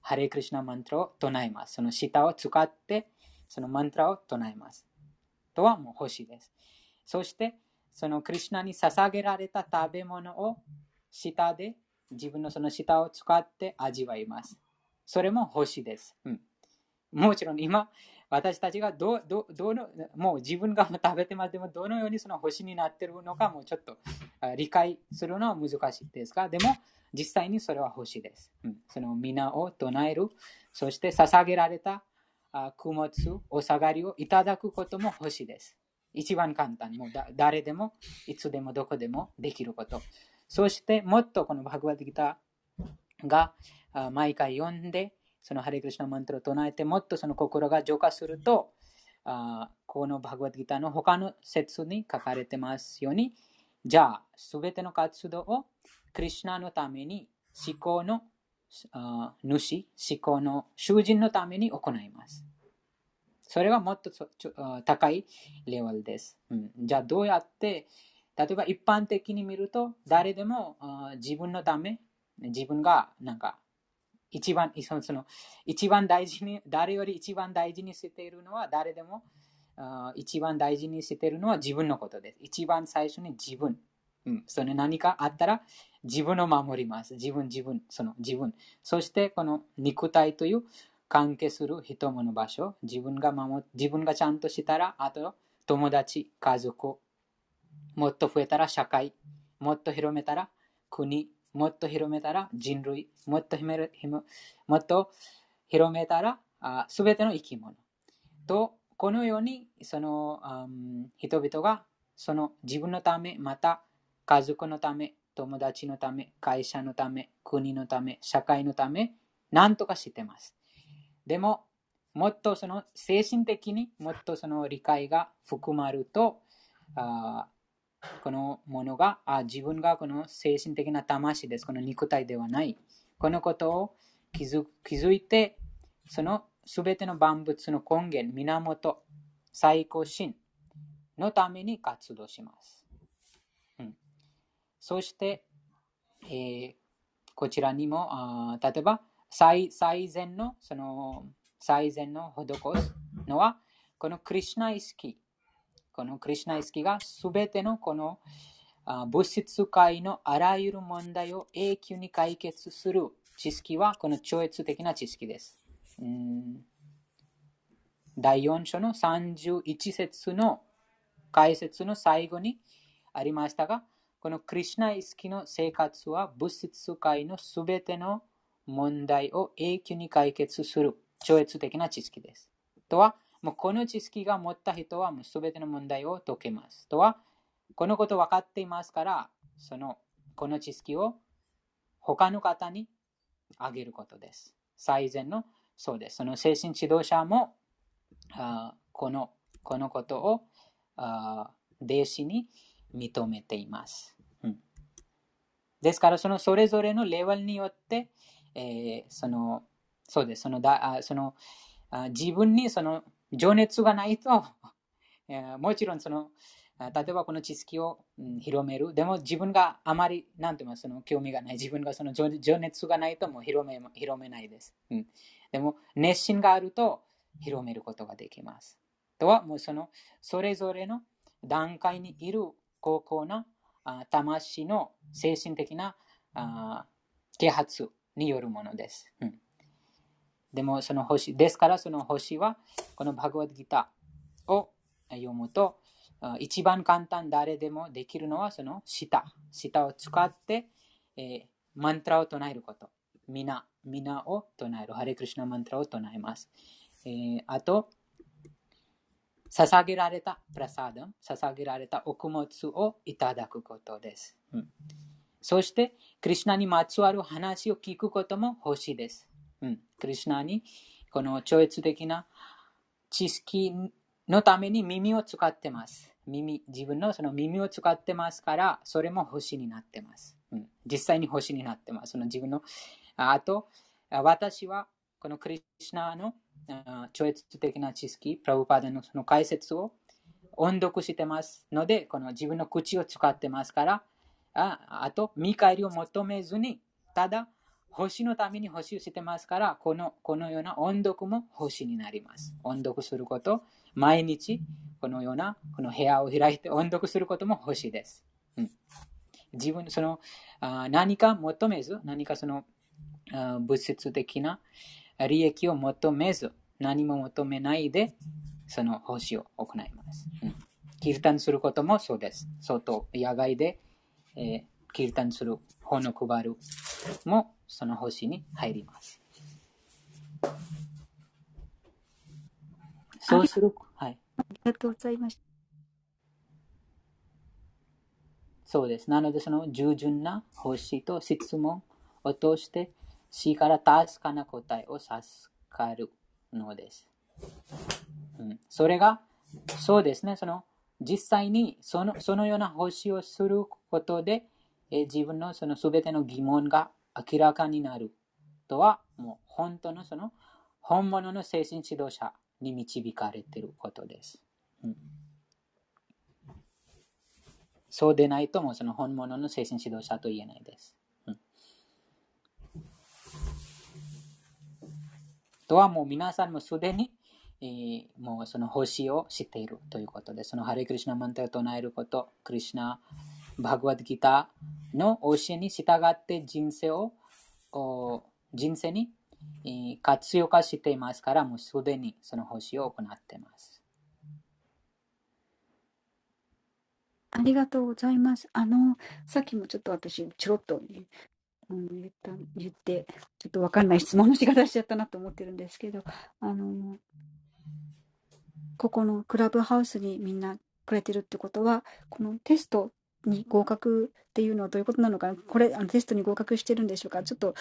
ハレクリシナマントラを唱えます。その舌を使って、そのマントラを唱えます。とはもう欲しいです。そして、そのクリシナに捧げられた食べ物を舌で自分のその舌を使って味わいます。それも欲しいです。うん、もちろん今、私たちがどどどのもう自分が食べてますでもどのようにその星になっているのかもちょっと理解するのは難しいですが、でも実際にそれは星です。うん、その皆を唱える、そして捧げられた供物、お下がりをいただくことも星です。一番簡単。もう誰でも、いつでもどこでもできること。そしてもっとこのバグワディギターが毎回読んで、そのハレクリシナマントを唱えて、もっとその心が浄化すると、あこのバグワディギターの他の説に書かれてますように、じゃあ、すべての活動をクリシナのために思考の主、思考の囚人のために行います。それはもっと高いレベルです。うん、じゃあ、どうやって、例えば一般的に見ると、誰でも自分のため、自分がなんか一番その一番大事に、誰より一番大事にしているのは誰でも一番大事にしているのは自分のことです。一番最初に自分。うん、それ何かあったら自分を守ります。自分、自分、その自分。そしてこの肉体という関係する人もの場所、自分が守自分がちゃんとしたら、あと友達、家族、もっと増えたら社会、もっと広めたら国、もっと広めたら人類、もっともっと広めたらすべての生き物。と、このようにその、うん、人々がその自分のため、また家族のため、友達のため、会社のため、国のため、社会のため、何とかしてます。でも、もっとその精神的にもっとその理解が含まると、あこのものがあ自分がこの精神的な魂です。この肉体ではない。このことを気づ気づいて、そのすべての万物の根源、源、最高神のために活動します。うん、そして、えー、こちらにも、あ例えば最最善の、その最善の施すのは、このクリュナ意識このクリュナイ意識がすべてのこの物質界のあらゆる問題を永久に解決する知識はこの超越的な知識です。第4章の31節の解説の最後にありましたが、このクリュナイ意識の生活は物質界のすべての問題を永久に解決する超越的な知識です。とは、もうこの知識が持った人はもう全ての問題を解けます。とは、このこと分かっていますから、その、この知識を他の方にあげることです。最善の、そうです。その精神指導者も、あこの、このことを、あ弟子に認めています。うん、ですから、そのそれぞれのレベルによって、えー、その、そうです。そのだそのあ自分にその情熱がないと、もちろんその、例えばこの知識を広める。でも自分があまり、なんて言いますその興味がない。自分がその情熱がないともう広め広めないです、うん。でも熱心があると広めることができます。とは、もうその、それぞれの段階にいる高校の魂の精神的な啓発によるものです。うんでもその星、ですからその星は、このバグワッドギターを読むと、一番簡単誰でもできるのはその舌。舌を使って、えー、マントラを唱えること。皆、皆を唱える。ハレクリシナマントラを唱えます。えー、あと、捧げられたプラサーダム、捧げられた穀物をいただくことです。うん、そして、クリュナにまつわる話を聞くことも欲しいです。うん、クリュナにこの超越的な知識のために耳を使ってます。耳、自分のその耳を使ってますから、それも星になってます。うん、実際に星になってます。その自分の、あと、私はこのクリュナの超越的な知識、プラブパダのその解説を音読してますので、この自分の口を使ってますから、ああと、見返りを求めずに、ただ、星のために星をしてますから、このこのような音読も星になります。音読すること、毎日このようなこの部屋を開いて音読することも星です。うん、自分、そのあ何か求めず、何かそのあ物質的な利益を求めず、何も求めないで、その奉仕を行います。うん、キルタンすることもそうです。外、野外で、えー、キルタンする、本を配るもその星に入ります。そうする、はい。ありがとうございました。そうです。なので、その従順な星と質問を通して、死から確かな答えを授かるのです。うん、それが、そうですね、その実際にそのそのような星をすることで、え自分のその全ての疑問が明らかになるとは、もう本当のその本物の精神指導者に導かれていることです。うん、そうでないと、もその本物の精神指導者と言えないです。うん、とはもう皆さんもすでにえもうその星を知っているということで、そのハレクリシナマンタを唱えること、クリシナ、バグワッドギターの教えに従って人生を、人生に活用化していますから、もうすでにその星を行っています。ありがとうございます。あの、さっきもちょっと私、ちょろっと、ね、うん、言った言って、ちょっとわかんない質問の仕方しちゃったなと思ってるんですけど、あの、ここのクラブハウスにみんなくれてるってことは、このテストに合格っていうのはどういうことなのかな？これ、あのテストに合格してるんでしょうか？ちょっと、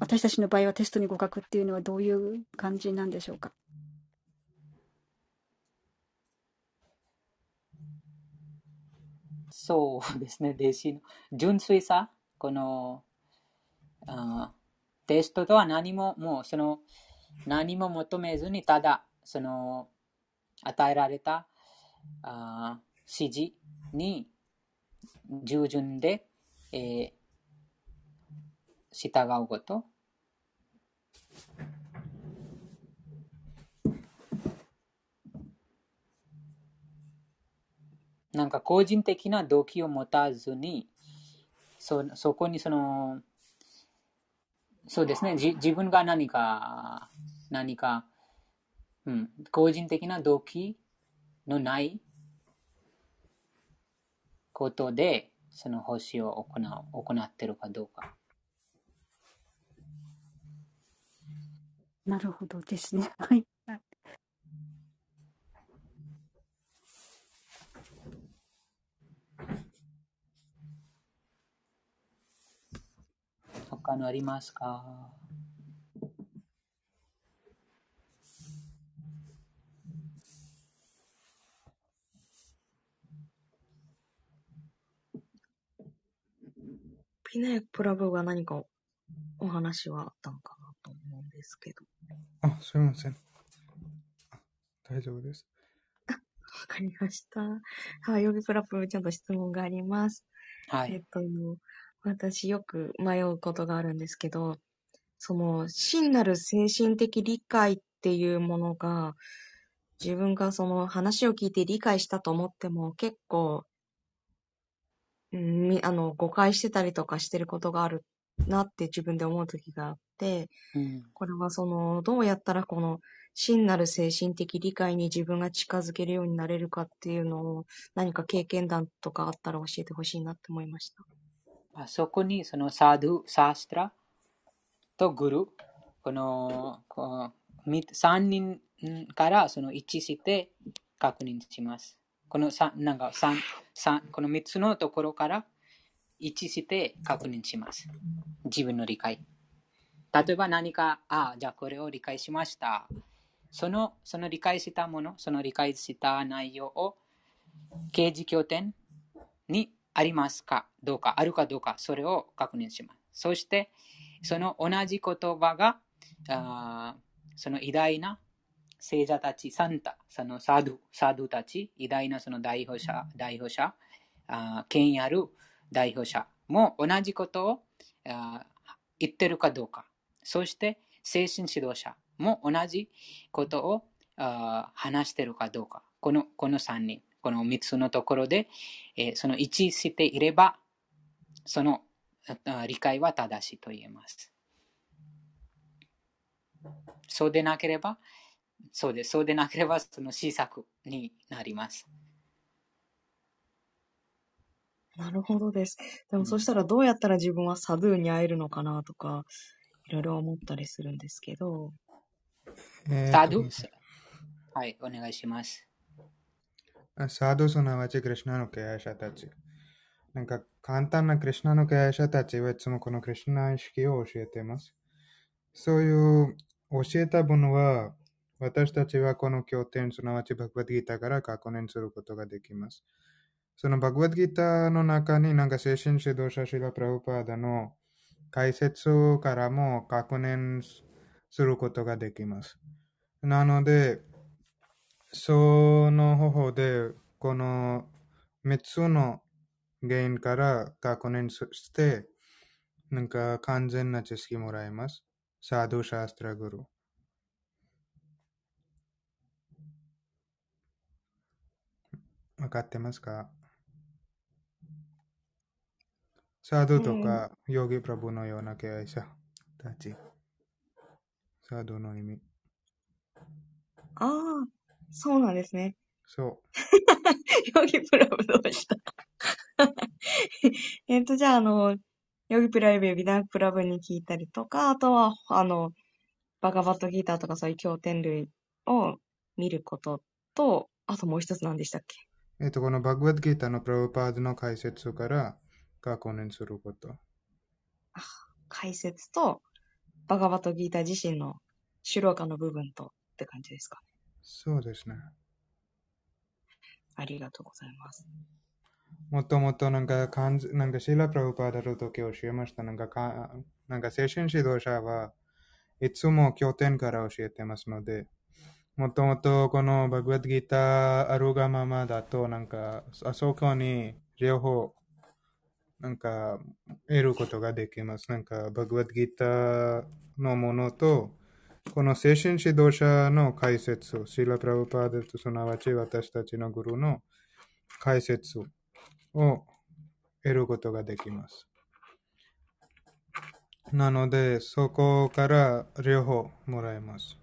私たちの場合はテストに合格っていうのはどういう感じなんでしょうか？そうですね、弟子の純粋さ、このあテストとは何も、もうその何も求めずに、ただ、その与えられたあ指示に従順で、えー、従うこと。なんか個人的な動機を持たずに、そそこにその、そうですね、じ自分が何か、何か、うん、個人的な動機のないことで、その奉仕を行う行っているかどうか。なるほどですね。はい。他のありますか？ピナヤプラブが何かお話はあったのかなと思うんですけど。あ、すみません。大丈夫です。あ、わかりました。はい、ヨギプラブちゃんと質問があります。はい。えっと、私よく迷うことがあるんですけど、その、真なる精神的理解っていうものが、自分がその話を聞いて理解したと思っても結構うん、あの、誤解してたりとかしてることがあるなって自分で思う時があって、うん、これはその、どうやったらこの真なる精神的理解に自分が近づけるようになれるかっていうのを何か経験談とかあったら教えてほしいなって思いました。あそこにそのサード、サーストラとグル、このこ3人からその一致して確認します。この3、なんか3、3この3つのところから一致して確認します。自分の理解。例えば何か、ああ、じゃあこれを理解しました。その、その理解したもの、その理解した内容を刑事拠点にありますかどうか、あるかどうか、それを確認します。そして、その同じ言葉が、あその偉大な聖者たち、サンタ、そのサドゥ、サドゥたち、偉大なその代表者、代表者、あ権威ある代表者も同じことをあ言ってるかどうか。そして、精神指導者も同じことをあ話してるかどうか。このこの3人、この3つのところで、えー、その一致していれば、その理解は正しいと言えます。そうでなければ、そうです。そうでなければ、その施策になります。なるほどです。でも、そしたらどうやったら自分はサドゥーに会えるのかなとか、いろいろ思ったりするんですけど。サドゥ？ーはい、お願いします。サドゥすなわちクリュナの経営者たち。なんか簡単なクリュナの経営者たちはいつもこのクリュナ意識を教えています。そういう教えた分は、私たちはこの経典、すなわちバグワッドギータから確認することができます。そのバグワッドギータの中になんか精神指導者シラ・プラウパーダの解説からも確認することができます。なので、その方法で、この3つの原因から確認して、なんか完全な知識もらえます。サードシャストラグル。わかってますか？サードとか、ヨギプラブのような経営者たち。サードの意味。ああ、そうなんですね。そう。ヨギプラブどうした？えっと、じゃあ、あの、ヨギプライブ、ビダンプラブに聞いたりとか、あとは、あの、バガバットギターとかそういう経典類を見ることと、あともう一つ何でしたっけ？えっと、このバグワッドギターのプラブパードの解説から確認すること。あ解説と、バガバットギター自身の主郎化の部分とって感じですか？ね。そうですね。ありがとうございます。もともとなんか、かんなんかシーラ・プラブパーダの時教えました。なんかか、なんか精神指導者はいつも経典から教えてますので、もともとこのバグワッドギターあるがままだと、なんか、あそこに両方、なんか、得ることができます。なんか、バグワッドギターのものと、この精神指導者の解説、シーラ・プラブパーダとすなわち私たちのグルーの解説を得ることができます。なので、そこから両方もらえます。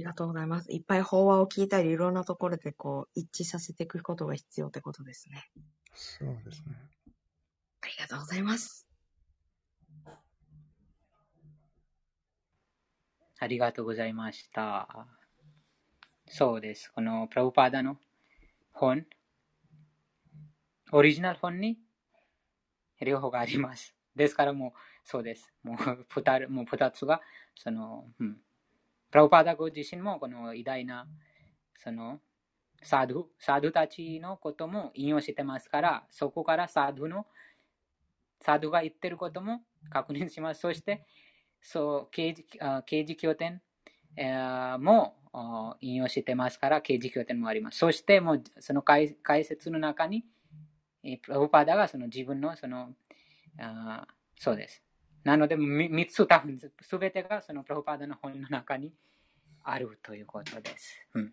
りがとうございます。いっぱい法話を聞いたり、いろんなところでこう一致させていくことが必要ってことですね。そうですね。ありがとうございます。ありがとうございました。そうです。このプラブパーダの本、オリジナル本に両方があります。ですからもう、そうです。もう二もう二つが、その、うん。プラブパダご自身もこの偉大な、その、サドゥ、サドゥたちのことも引用してますから、そこからサドゥの、サドゥが言ってることも確認します。そして、そう、刑事刑事拠点、えー、も引用してますから、刑事拠点もあります。そして、もうその解説の中に、プラブパダがその自分のその、あそうです。なので、3つ多分、すべてがそのプラブパダの本の中にあるということです。うん、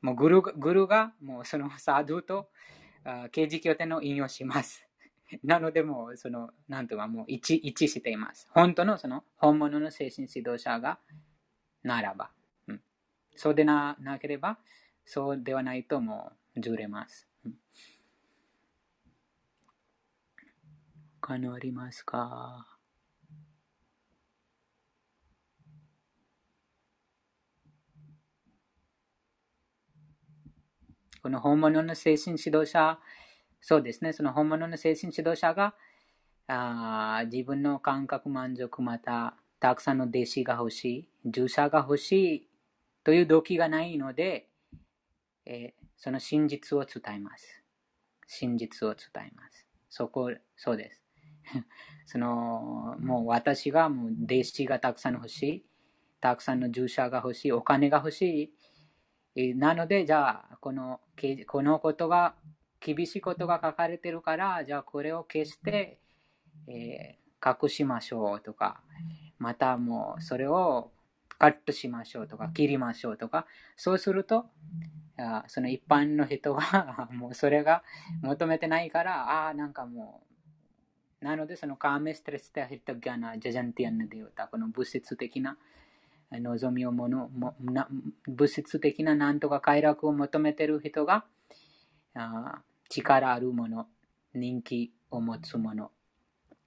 もうグルグルがもうそのサードと刑事拠点を引用します。なので、もう、その、なんとかもう一一致しています。本当のその、本物の精神指導者がならば。うん、そうでななければ、そうではないともうずれます。うん、他のありますか？この本物の精神指導者、そうですね、その本物の精神指導者があ自分の感覚満足またたくさんの弟子が欲しい、従者が欲しいという動機がないので、えー、その真実を伝えます。真実を伝えます。そこ、そうです。その、もう私がもう弟子がたくさん欲しい。たくさんの従者が欲しい。お金が欲しい。なので、じゃあ、この、このことが、厳しいことが書かれてるから、じゃあこれを消して、えー、隠しましょうとか、またもうそれをカットしましょうとか、切りましょうとか、そうすると、その一般の人は もうそれが求めてないから、ああ、なんかもう、なのでそのカーメストレステヒトギャナ、ジャジャンティアンデオタ、この物質的な望みをものもな、物質的ななんとか快楽を求めてる人が、あ力あるもの、人気を持つもの、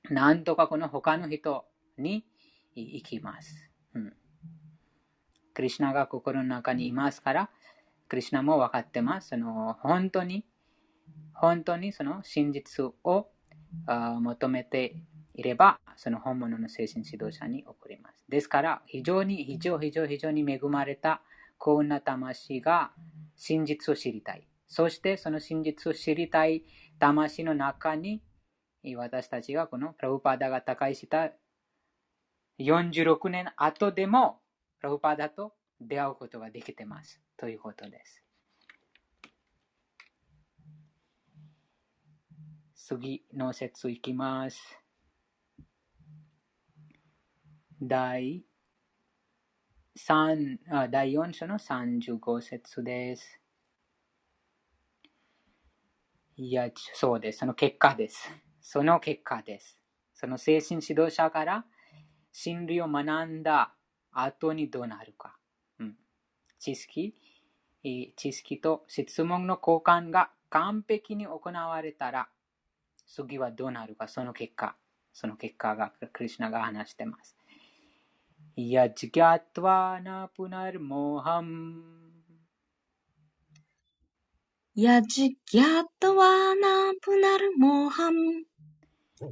なんとかこの他の人に行きます。うん。クリュナが心の中にいますから、クリュナも分かってます。その本当に、本当にその真実を求めていれば、その本物の精神指導者に送ります。ですから、非常に、非常、非常、非常に恵まれた幸運な魂が真実を知りたい。そして、その真実を知りたい魂の中に、私たちがこのプラブパーダが高いした46年後でも、プラブパーダと出会うことができてます。ということです。次の説いきます。第3あ第4章の35節です。いや、そうです。その結果です。その結果です。その精神指導者から真理を学んだ後にどうなるか。うん、知識、知識と質問の交換が完璧に行われたら、次はどうなるか、その結果。その結果がクリュナが話しています。यज्ञात्वा न पुनर्मोहम् यज्ञात्वा न पुनर्मोहम्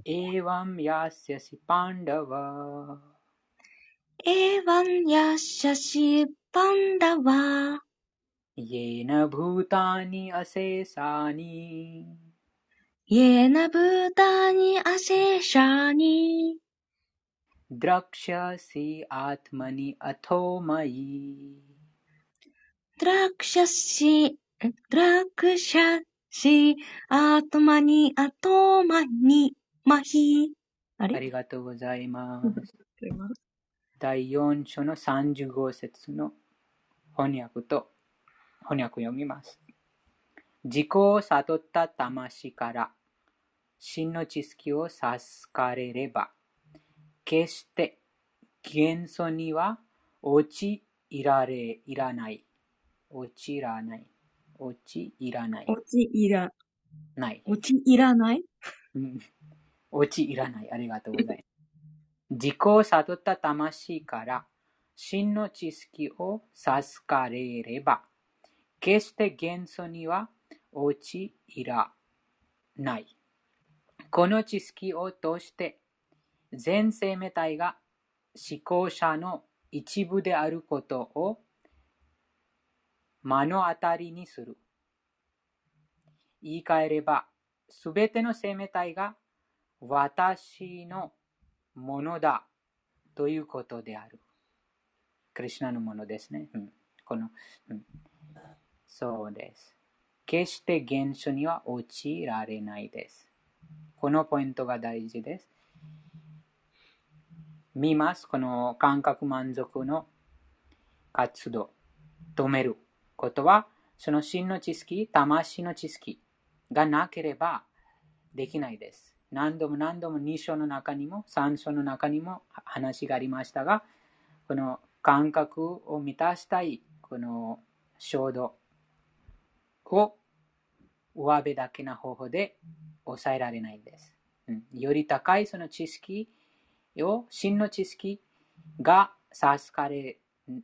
एवं यास्यसि पाण्डव एवं यास्यसि पाण्डव येन भूतानि अशेषानि येन भूतानि अशेषानि द्रक्ष्यसि आत्मनि अथो मयि द्रक्ष्यसि द्रक्ष्यसि आत्मनि अतो मनि महि ありがとうございます。第4章の35節の翻訳と翻訳読みます。 自己を悟った魂から真の知識を授かれれば決して元素には陥られ、いらない。陥らない。陥らない。陥らない。陥らない？陥らない。ありがとうございます。自己を悟った魂から真の知識を授かれれば、決して元素には陥らない。この知識を通して全生命体が思考者の一部であることを目の当たりにする。言い換えれば、すべての生命体が私のものだということである。クリュナのものですね。うん、この、うん、そうです。決して現象には陥られないです。このポイントが大事です。見ます。この感覚満足の活動、止めることは、その真の知識、魂の知識がなければできないです。何度も何度も2章の中にも3章の中にも話がありましたが、この感覚を満たしたいこの衝動を上辺だけな方法で抑えられないです。うん、より高いその知識を真の知識が授かれ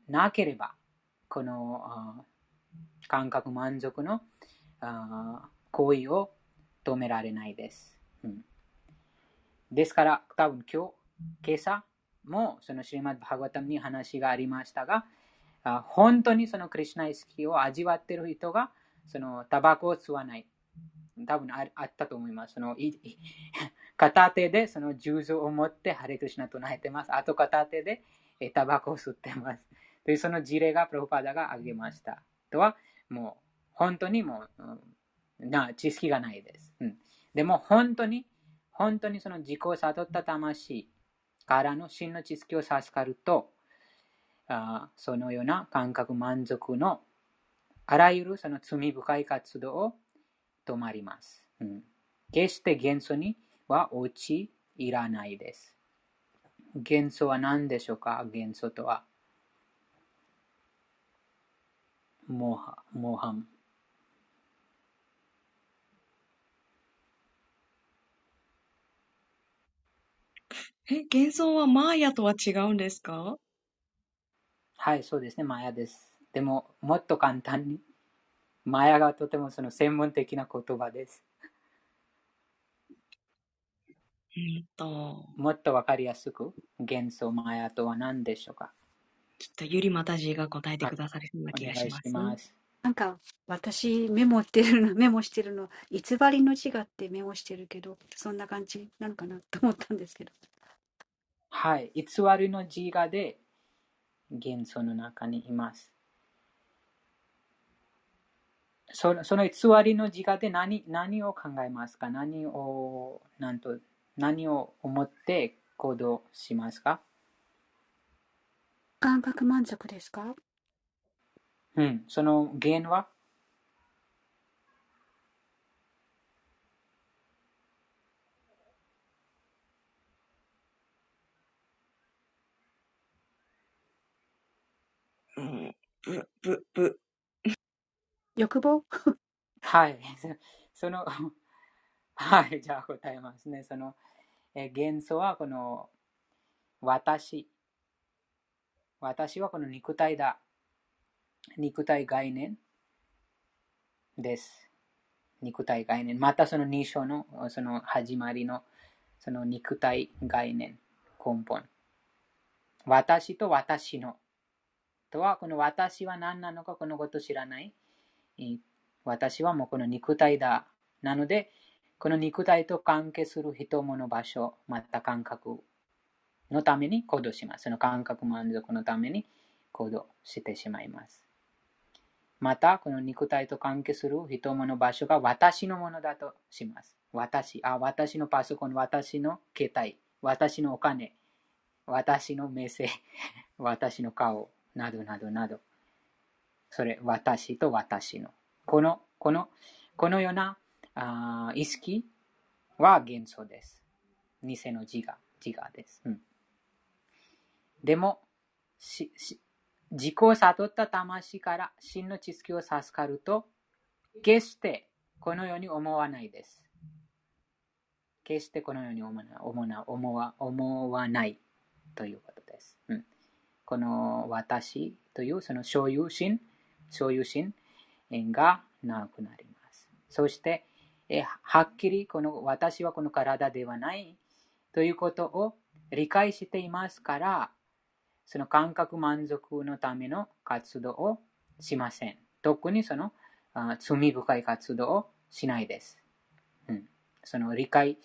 なければ、この感覚満足の行為を止められないです。うん、ですから、多分今日、今朝もそのシリマッバーガタムに話がありましたが、本当にそのクリュナ意識を味わっている人が、そのタバコを吸わない。多分ああったと思います。そのい 片手でその十字を持ってハレクリシナ唱えてます。あと片手でタバコを吸ってます。というその事例がプロパダが挙げました。とは、もう本当にもう、うん、な知識がないです。うん、でも本当に、本当にその自己を悟った魂からの真の知識を授かると、あそのような感覚満足のあらゆるその罪深い活動を止まります。うん、決して元素には落ちいらないです。元素は何でしょうか？元素とは。モハ、モハム。え、幻想はマーヤとは違うんですか？はい、そうですね、マーヤです。でも、もっと簡単に、マーヤがとてもその専門的な言葉です。うんと、もっとわかりやすく、幻想マヤとは何でしょうか？きっとゆりまたじが答えてくださるような気がします。ますなんか、私、メモってるの、メモしてるの、偽りの字がってメモしてるけど、そんな感じなのかなと思ったんですけど。はい、偽りの自我で幻想の中にいます。そのその偽りの自我で何何を考えますか？何を、なんと、何を思って行動しますか？感覚満足ですか？うん、その原因は？うん、ぶ、ぶ、ぶ。欲望？はい。その、はい、じゃあ答えますね。その、え元素はこの、私。私はこの肉体だ。肉体概念？です。肉体概念。またその2章のその始まりのその肉体概念、根本。私と私の。とは、この私は何なのかこのこと知らない？私はもうこの肉体だ。なので、この肉体と関係する人物場所、また感覚のために行動します。その感覚満足のために行動してしまいます。また、この肉体と関係する人物場所が私のものだとします。私、あ、私のパソコン、私の携帯、私のお金、私の目線、私の顔、などなどなど。それ、私と私の。この、この、このようなあ意識は幻想です。偽の自我、自我です。うん、でも、しし自己を悟った魂から真の知識を授かると、決してこのように思わないです。決してこのように思わ思わ思わないということです。うん、この私というその所有心、所有心がなくなります。そして、えはっきりこの私はこの体ではないということを理解していますから、その感覚満足のための活動をしません。特にそのあ罪深い活動をしないです。うん、その理解、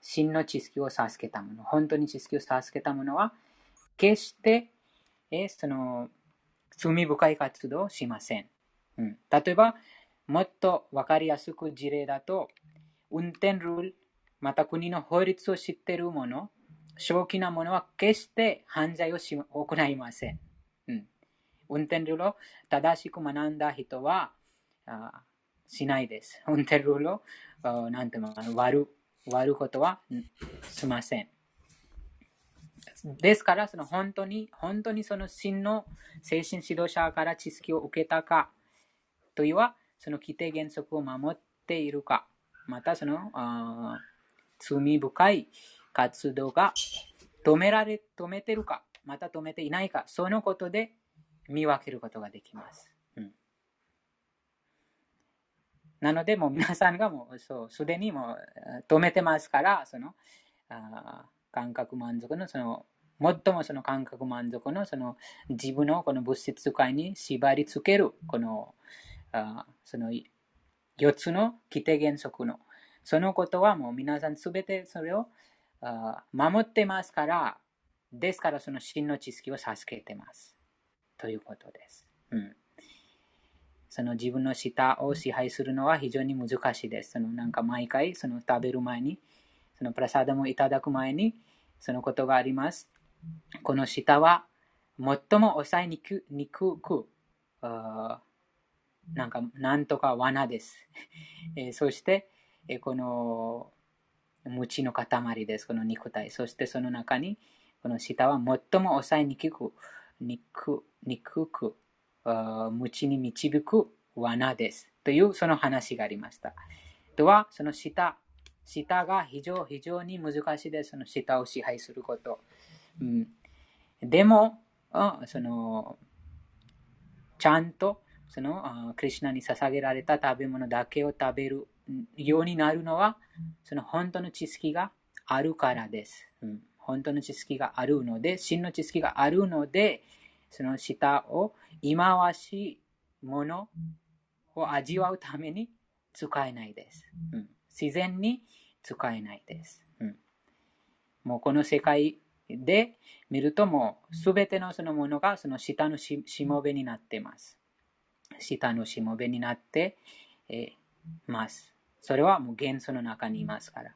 真の知識を授けたもの、本当に知識を授けたものは、決して、えその罪深い活動をしません。うん、例えば、もっとわかりやすく事例だと、運転ルール、また国の法律を知っている者、正気な者は決して犯罪をし行いません。うん、運転ルールを正しく学んだ人はあしないです。運転ルールを何てうの割ることはしません。ですから、その本当に、本当にその真の精神指導者から知識を受けたかというは、その規定原則を守っているか、またその罪深い活動が止められ、止めてるか、また止めていないか、そのことで見分けることができます。うん、なので、もう皆さんがもう、そう、すでにもう止めてますから、その、あ感覚満足のその、最もその感覚満足のその自分のこの物質界に縛り付ける、このあその4つの規定原則のそのことはもう皆さんすべてそれをあ守ってますから、ですからその真の知識を授けてます。ということです。うん、その自分の舌を支配するのは非常に難しいです。そのなんか毎回その食べる前に、そのプラサダムいただく前に、そのことがあります。この舌は最も抑えにくにくく、なんかなんとか罠です。えー、そして、えー、この鞭の塊です。この肉体。そしてその中に、この舌は最も抑えにくく、にくにくく、鞭に導く罠です。というその話がありました。とは、その舌、舌が非常非常に難しいです。その舌を支配すること。うん、でも、その、ちゃんと、その、クリュナに捧げられた食べ物だけを食べるようになるのは、その本当の知識があるからです。うん、本当の知識があるので、真の知識があるので、その舌を忌まわしいものを味わうために使えないです。うん、自然に使えないです。うん、もうこの世界で見るともうすべてのそのものがその下のしもべになってます。下のしもべになって、え、ます。それはもう元素の中にいますから。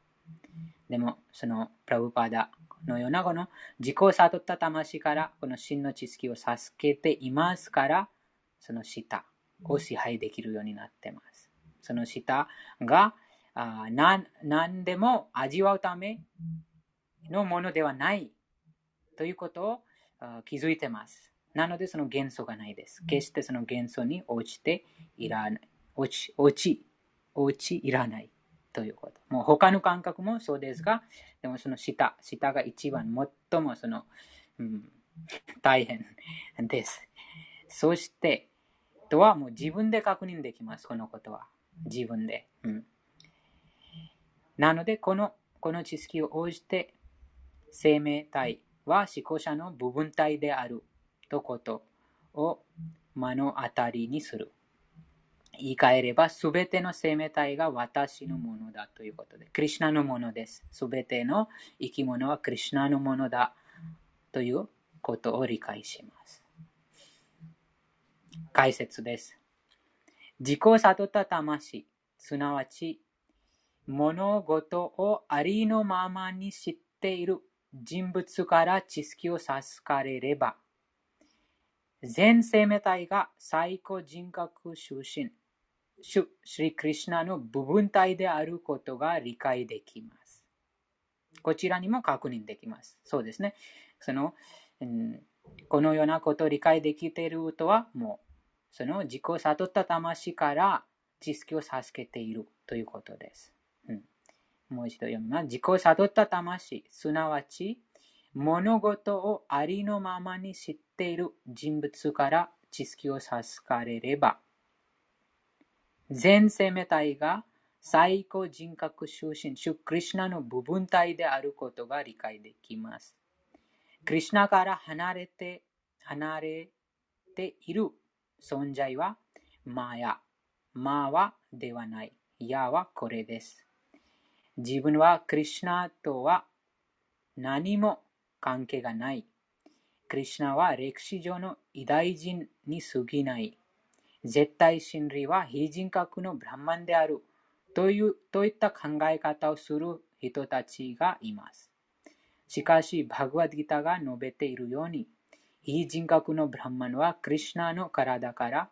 でも、そのプラブパダのようなこの自己を悟った魂からこの真の知識を授けていますから、その下を支配できるようになってます。その下があ何何でも味わうためのものではないということを気づいてます。なのでその元素がないです。決してその元素に落ちていらない。落ち、落ち、落ちいらないということ。もう他の感覚もそうですが、でもその下、下が一番最もその、うん、大変です。そして、とはもう自分で確認できます、このことは。自分で。うん、なので、この、この知識を応じて、生命体は思考者の部分体であるとことを目の当たりにする。言い換えれば、すべての生命体が私のものだということで、クリュナのものです。すべての生き物はクリュナのものだということを理解します。解説です。自己を悟った魂、すなわち、物事をありのままに知っている人物から知識を授かれれば、全生命体が最高人格出身、主、シリクリシナの部分体であることが理解できます。こちらにも確認できます。そうですね。その、うん、このようなことを理解できているとは、もう、その自己を悟った魂から知識を授けているということです。うん、もう一度読みます。自己を悟った魂、すなわち、物事をありのままに知っている人物から知識を授かれれば、全生命体が最高人格出身、主クリュナの部分体であることが理解できます。クリュナから離れて、離れている存在はマヤ。マはではない。ヤはこれです。自分はクリュナとは何も関係がない。クリュナは歴史上の偉大人に過ぎない。絶対真理は非人格のブランマンであるというといった考え方をする人たちがいます。しかし、バグワッドギターが述べているように、非人格のブランマンはクリュナの体から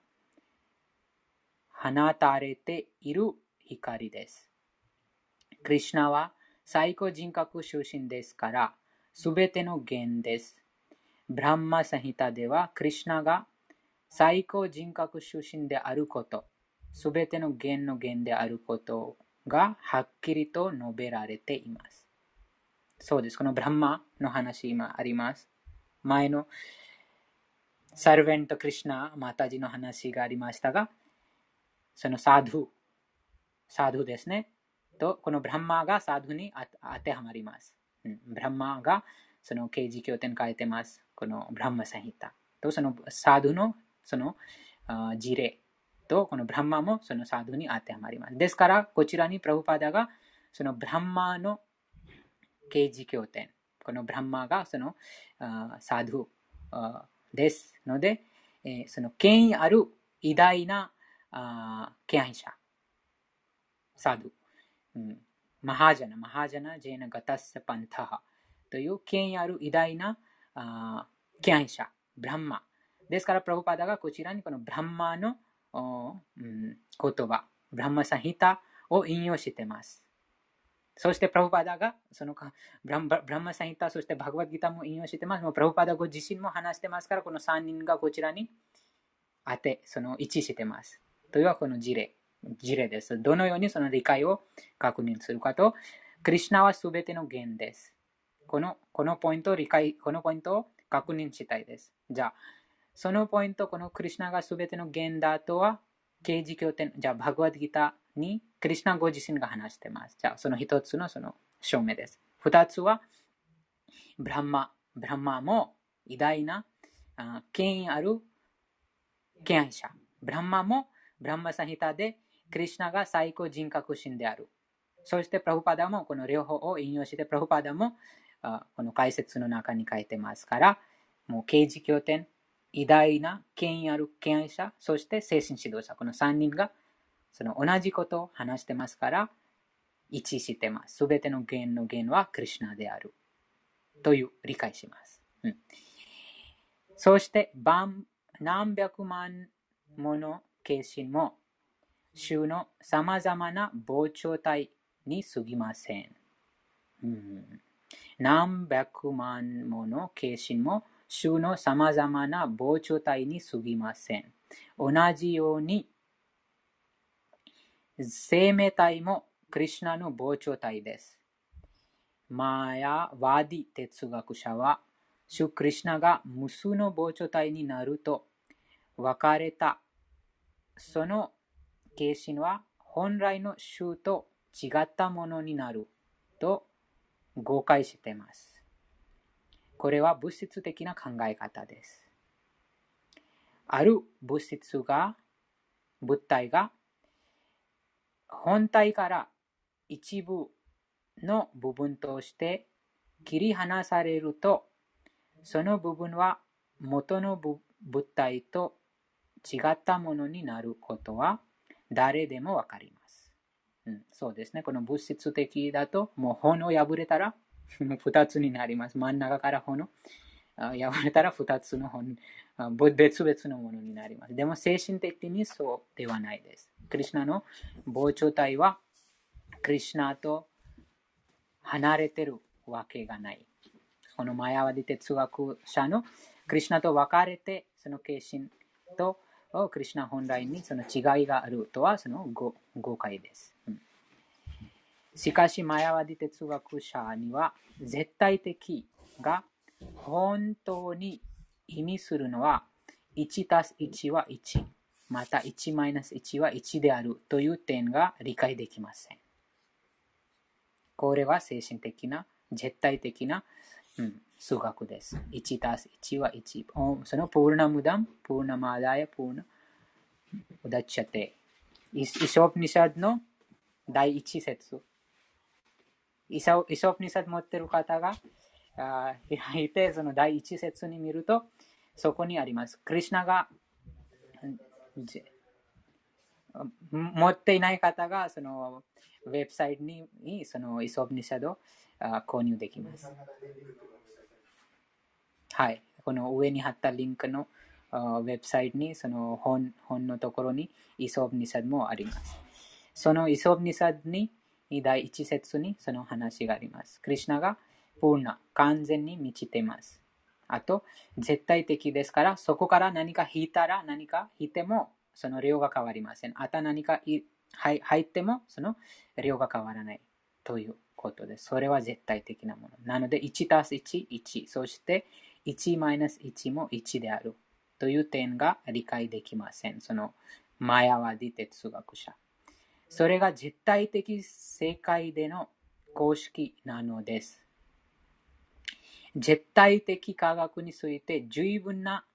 放たれている光です。クリュナは最高人格出身ですから、すべての源です。ブランマサヒタでは、クリュナが最高人格出身であること、すべての源の源であることがはっきりと述べられています。そうです。このブランマの話今あります。前のサルベント・クリシナ・マタジの話がありましたが、そのサドゥ、サドゥですね。と、このブランマーがサードに当てはまります。うん、ブランマーがその刑事経典書いてます。このブランマサヒタ。と、そのサードのその事例と、このブランマーもそのサードに当てはまります。ですから、こちらにプラブパダがそのブランマーの刑事経典。このブランマーがそのサードですので、えー、その権威ある偉大なあ敬愛者。サード。うん、マハジャナ、マハジャナ、ジェーナガタッサパンタハという権威ある偉大なあ敬愛者、ブランマ。ですから、プラブパダがこちらにこのブランマのお、うん、言葉、ブランマサヒタを引用しています。そして、プラブパダが、そのかブランブランマサヒタ、そしてバグワッギタも引用しています。もうプラブパダご自身も話してますから、この3人がこちらに当て、その一致してます。というのはこの事例。事例です。どのようにその理解を確認するかと、クリュナはすべての源です。このこのポイントを理解、このポイント確認したいです。じゃあ、そのポイント、このクリュナがすべての源だとは、刑事経典、じゃあ、バグワッドギタにクリュナご自身が話してます。じゃあ、その一つのその証明です。二つは、ブランマ、ブランマも偉大な権威ある敬愛者。ブランマもブランマサヒタでクリュナが最高人格心である。そして、プラフパダもこの両方を引用して、プラフパダもこの解説の中に書いてますから、もう刑事経典、偉大な権威ある権威者、そして精神指導者、この3人がその同じことを話してますから、一致してます。すべての源の源はクリュナである。という理解します。うん、そして、何百万もの形心も、衆の様々な膨張体に過ぎません。うん何百万もの形心も衆の様々な膨張体に過ぎません。同じように、生命体もクリュナの膨張体です。マーヤ・ワディ哲学者は、主クリュナが無数の膨張体になると分かれた。その形心は本来の衆と違ったものになると誤解しています。これは物質的な考え方です。ある物質が、物体が本体から一部の部分として切り離されると、その部分は元の物体と違ったものになることは誰でもわかります。うん、そうですね。この物質的だと、もう炎破れたら 2つになります。真ん中から炎。破れたら2つの本、別々のものになります。でも精神的にそうではないです。クリュナの膨張体は、クリュナと離れてるわけがない。このマヤワディ哲学者のクリュナと分かれて、その形心とをクリュナ本来にその違いがあるとはその誤解です。しかし、マヤワディ哲学者には絶対的が本当に意味するのは1たす1は1、また1マイナス1は1であるという点が理解できません。これは精神的な、絶対的な、うん、数学です。1たす1は1。そのプールナムダム、プールナマーダヤ、プールナウダッチャテ。イソープニシャドの第一節。イソープニシャド持ってる方が開いて、その第一節に見ると、そこにあります。クリュナが持っていない方が、そのウェブサイトにそのイソープニシャドを購入できます。はい。この上に貼ったリンクのウェブサイトにその本本のところにイソブニサドもあります。そのイソブニサドに第一節にその話があります。クリュナがプーナ、完全に満ちています。あと、絶対的ですから、そこから何か引いたら何か引いてもその量が変わりません。あと何か入ってもその量が変わらないということです。それは絶対的なもの。なので、1たす1、1。そして1-1も1である。という点が理解できません。そのマヤワディ哲学者。それが絶対的世界での公式なのです。絶対的科学について十分な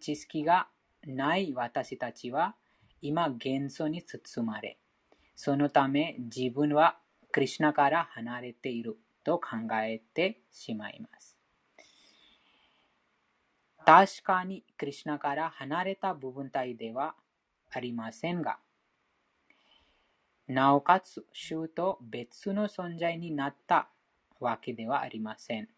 知識がない私たちは今元素に包まれ、そのため自分はクリシナから離れていると考えてしまいます。確かにクリシナから離れた部分体ではありませんが、なおかつ、衆と別の存在になったわけではありません。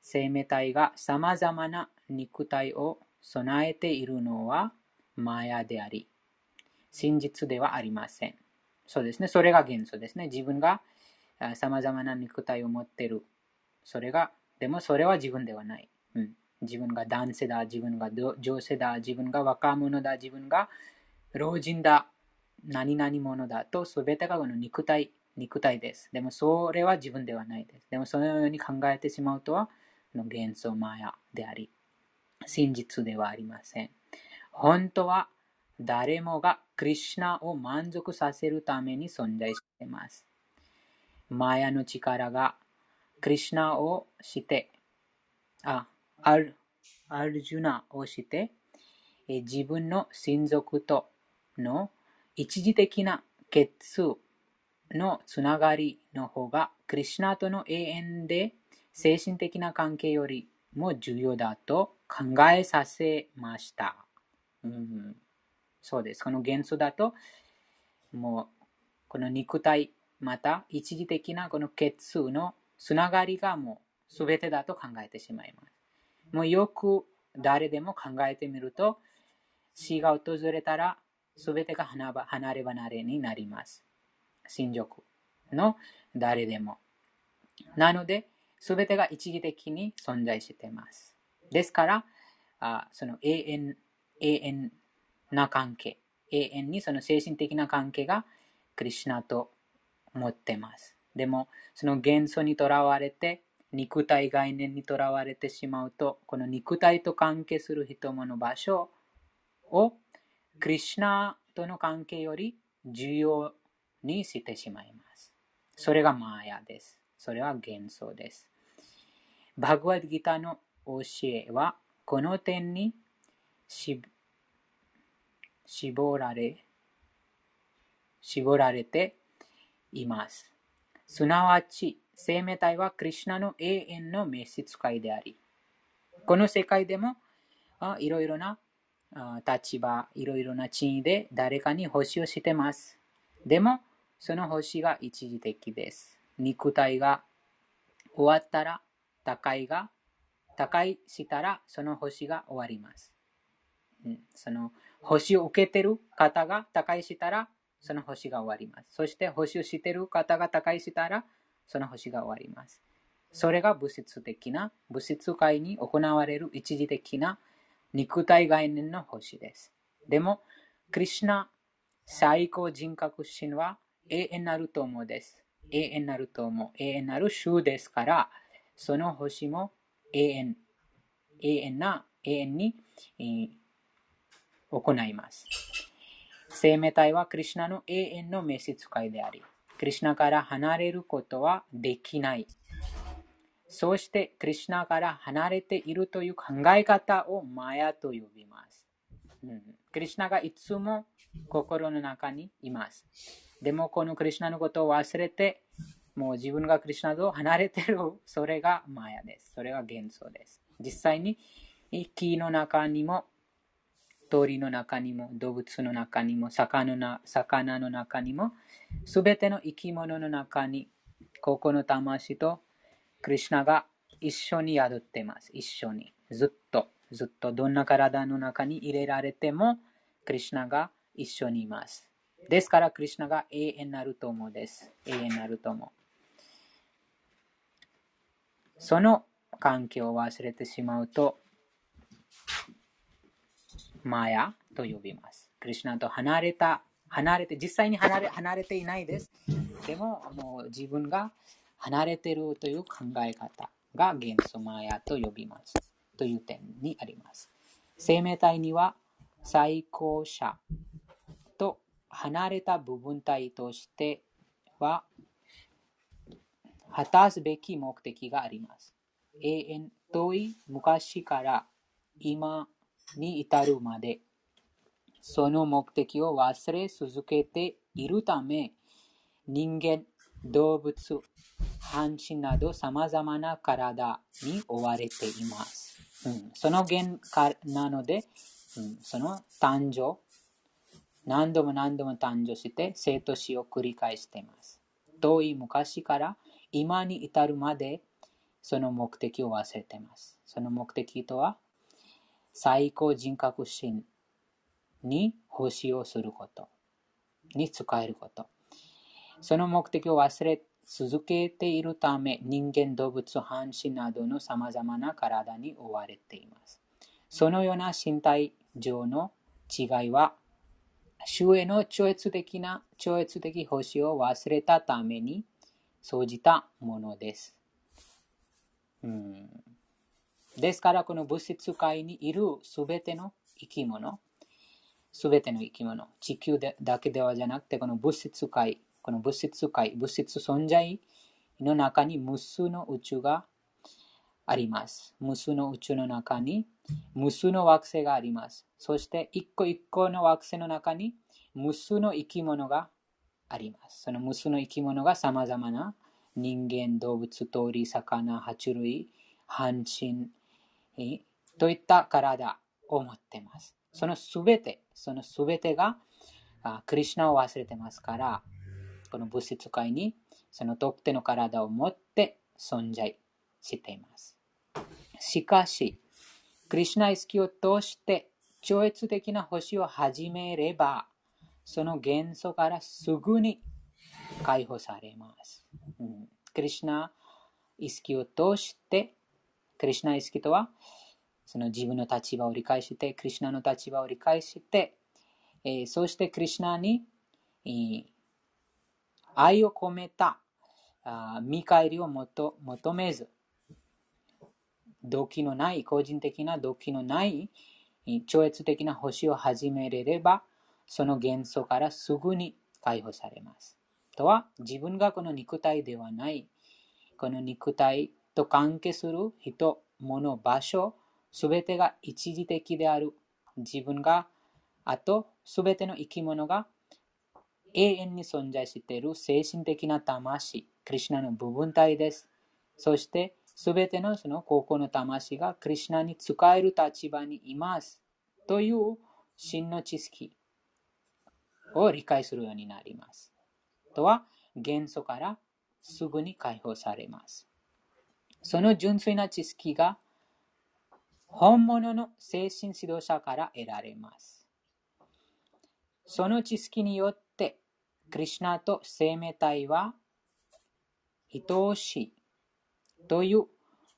生命体が様々な肉体を備えているのはマヤであり、真実ではありません。そうですね。それが元素ですね。自分が様々な肉体を持っている。それが、でもそれは自分ではない。うん、自分が男性だ、自分が女性だ、自分が若者だ、自分が老人だ、何々者だと、すべてがこの肉体、肉体です。でもそれは自分ではないです。でもそのように考えてしまうとは、の幻想マヤであり、真実ではありません。本当は誰もがクリュナを満足させるために存在しています。マヤの力がクリュナをして、あ、アルジュナをして、自分の親族との一時的な結のつながりの方が、クリュナとの永遠で精神的な関係よりも重要だと考えさせました。うん、そうです。この元素だと、もう、この肉体、また一時的なこの血数のつながりがもうすべてだと考えてしまいます。もうよく誰でも考えてみると、死が訪れたらすべてが離れ離れになります。親族の誰でも。なので、すべてが一時的に存在しています。ですから、あその永遠、永遠な関係、永遠にその精神的な関係がクリュナと持ってます。でも、その元素にとらわれて、肉体概念にとらわれてしまうと、この肉体と関係する人もの場所をクリュナとの関係より重要にしてしまいます。それがマーヤです。それは幻想です。バグワッドギターの教えはこの点に絞られ、絞られています。すなわち、生命体はクリュナの永遠の召使いであり、この世界でもいろいろな立場、いろいろな地位で誰かに星をしてます。でも、その星が一時的です。肉体が終わったら、高いが、高いしたら、その星が終わります。うん、その星を受けてる方が高いしたら、その星が終わります。そして星をしてる方が高いしたら、その星が終わります。それが物質的な、物質界に行われる一時的な肉体概念の星です。でも、クリュナ最高人格神は永遠なる友です。永遠なる友、永遠なる衆ですから、その星も永遠、永遠な、永遠に、えー、行います。生命体はクリュナの永遠の召使いであり、クリュナから離れることはできない。そうして、クリュナから離れているという考え方をマヤと呼びます。うん、クリュナがいつも心の中にいます。でも、このクリュナのことを忘れて、もう自分がクリュナと離れてる、それがマヤです。それが幻想です。実際に、木の中にも、鳥の中にも、動物の中にも、魚の魚の中にも、すべての生き物の中に、ここの魂とクリュナが一緒に宿っています。一緒に。ずっと、ずっとどんな体の中に入れられても、クリュナが一緒にいます。ですから、クリュナが永遠なる友です。永遠なる友。その環境を忘れてしまうと、マヤと呼びます。クリュナと離れた、離れて、実際に離れ離れていないです。でも、もう自分が離れてるという考え方が元素マヤと呼びます。という点にあります。生命体には最高者と離れた部分体としては果たすべき目的があります。永遠遠い昔から今に至るまでその目的を忘れ続けているため人間動物、半身など様々な体に追われています。うん、その原なので、うん、その誕生、何度も何度も誕生して生と死を繰り返しています。遠い昔から今に至るまでその目的を忘れています。その目的とは最高人格心に奉仕をすることに使えること。その目的を忘れ続けているため、人間、動物、半身などの様々な体に追われています。そのような身体上の違いは、主への超越的な、超越的星を忘れたために生じたものです。うんですから、この物質界にいるすべての生き物、すべての生き物、地球でだけではじゃなくて、この物質界、この物質界、物質存在の中に無数の宇宙があります。無数の宇宙の中に無数の惑星があります。そして一個一個の惑星の中に無数の生き物があります。その無数の生き物が様々な人間、動物、鳥、魚、爬虫類、半身といった体を持ってます。そのすべて、そのすべてがクリュナを忘れてますから、この物質界にその特定の体を持って存在しています。しかし、クリュナ意識を通して超越的な星を始めれば、その元素からすぐに解放されます。うん、クリュナ意識を通して、クリュナ意識とは、その自分の立場を理解して、クリュナの立場を理解して、えー、そしてクリュナに、えー、愛を込めたあ見返りを求めず、動機のない、個人的な動機のない超越的な星を始めれれば、その元素からすぐに解放されます。とは、自分がこの肉体ではない、この肉体と関係する人、物、場所、すべてが一時的である。自分が、あと、すべての生き物が永遠に存在している精神的な魂、クリュナの部分体です。そして、すべてのその高校の魂がクリュナに使える立場にいます。という真の知識を理解するようになります。とは、元素からすぐに解放されます。その純粋な知識が本物の精神指導者から得られます。その知識によって、クリュナと生命体は等しいという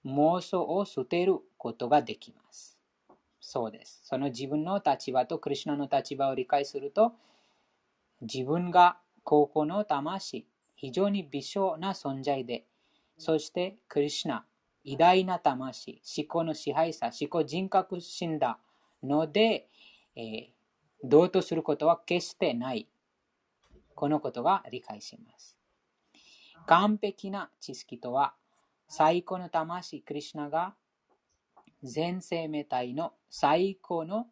妄想を捨てることができます。そうです。その自分の立場とクリュナの立場を理解すると、自分が高校の魂、非常に微小な存在で、そしてクリュナ、偉大な魂、思考の支配者、思考人格心だので、えー、同とすることは決してない。このことが理解します。完璧な知識とは、最高の魂、クリュナが全生命体の最高の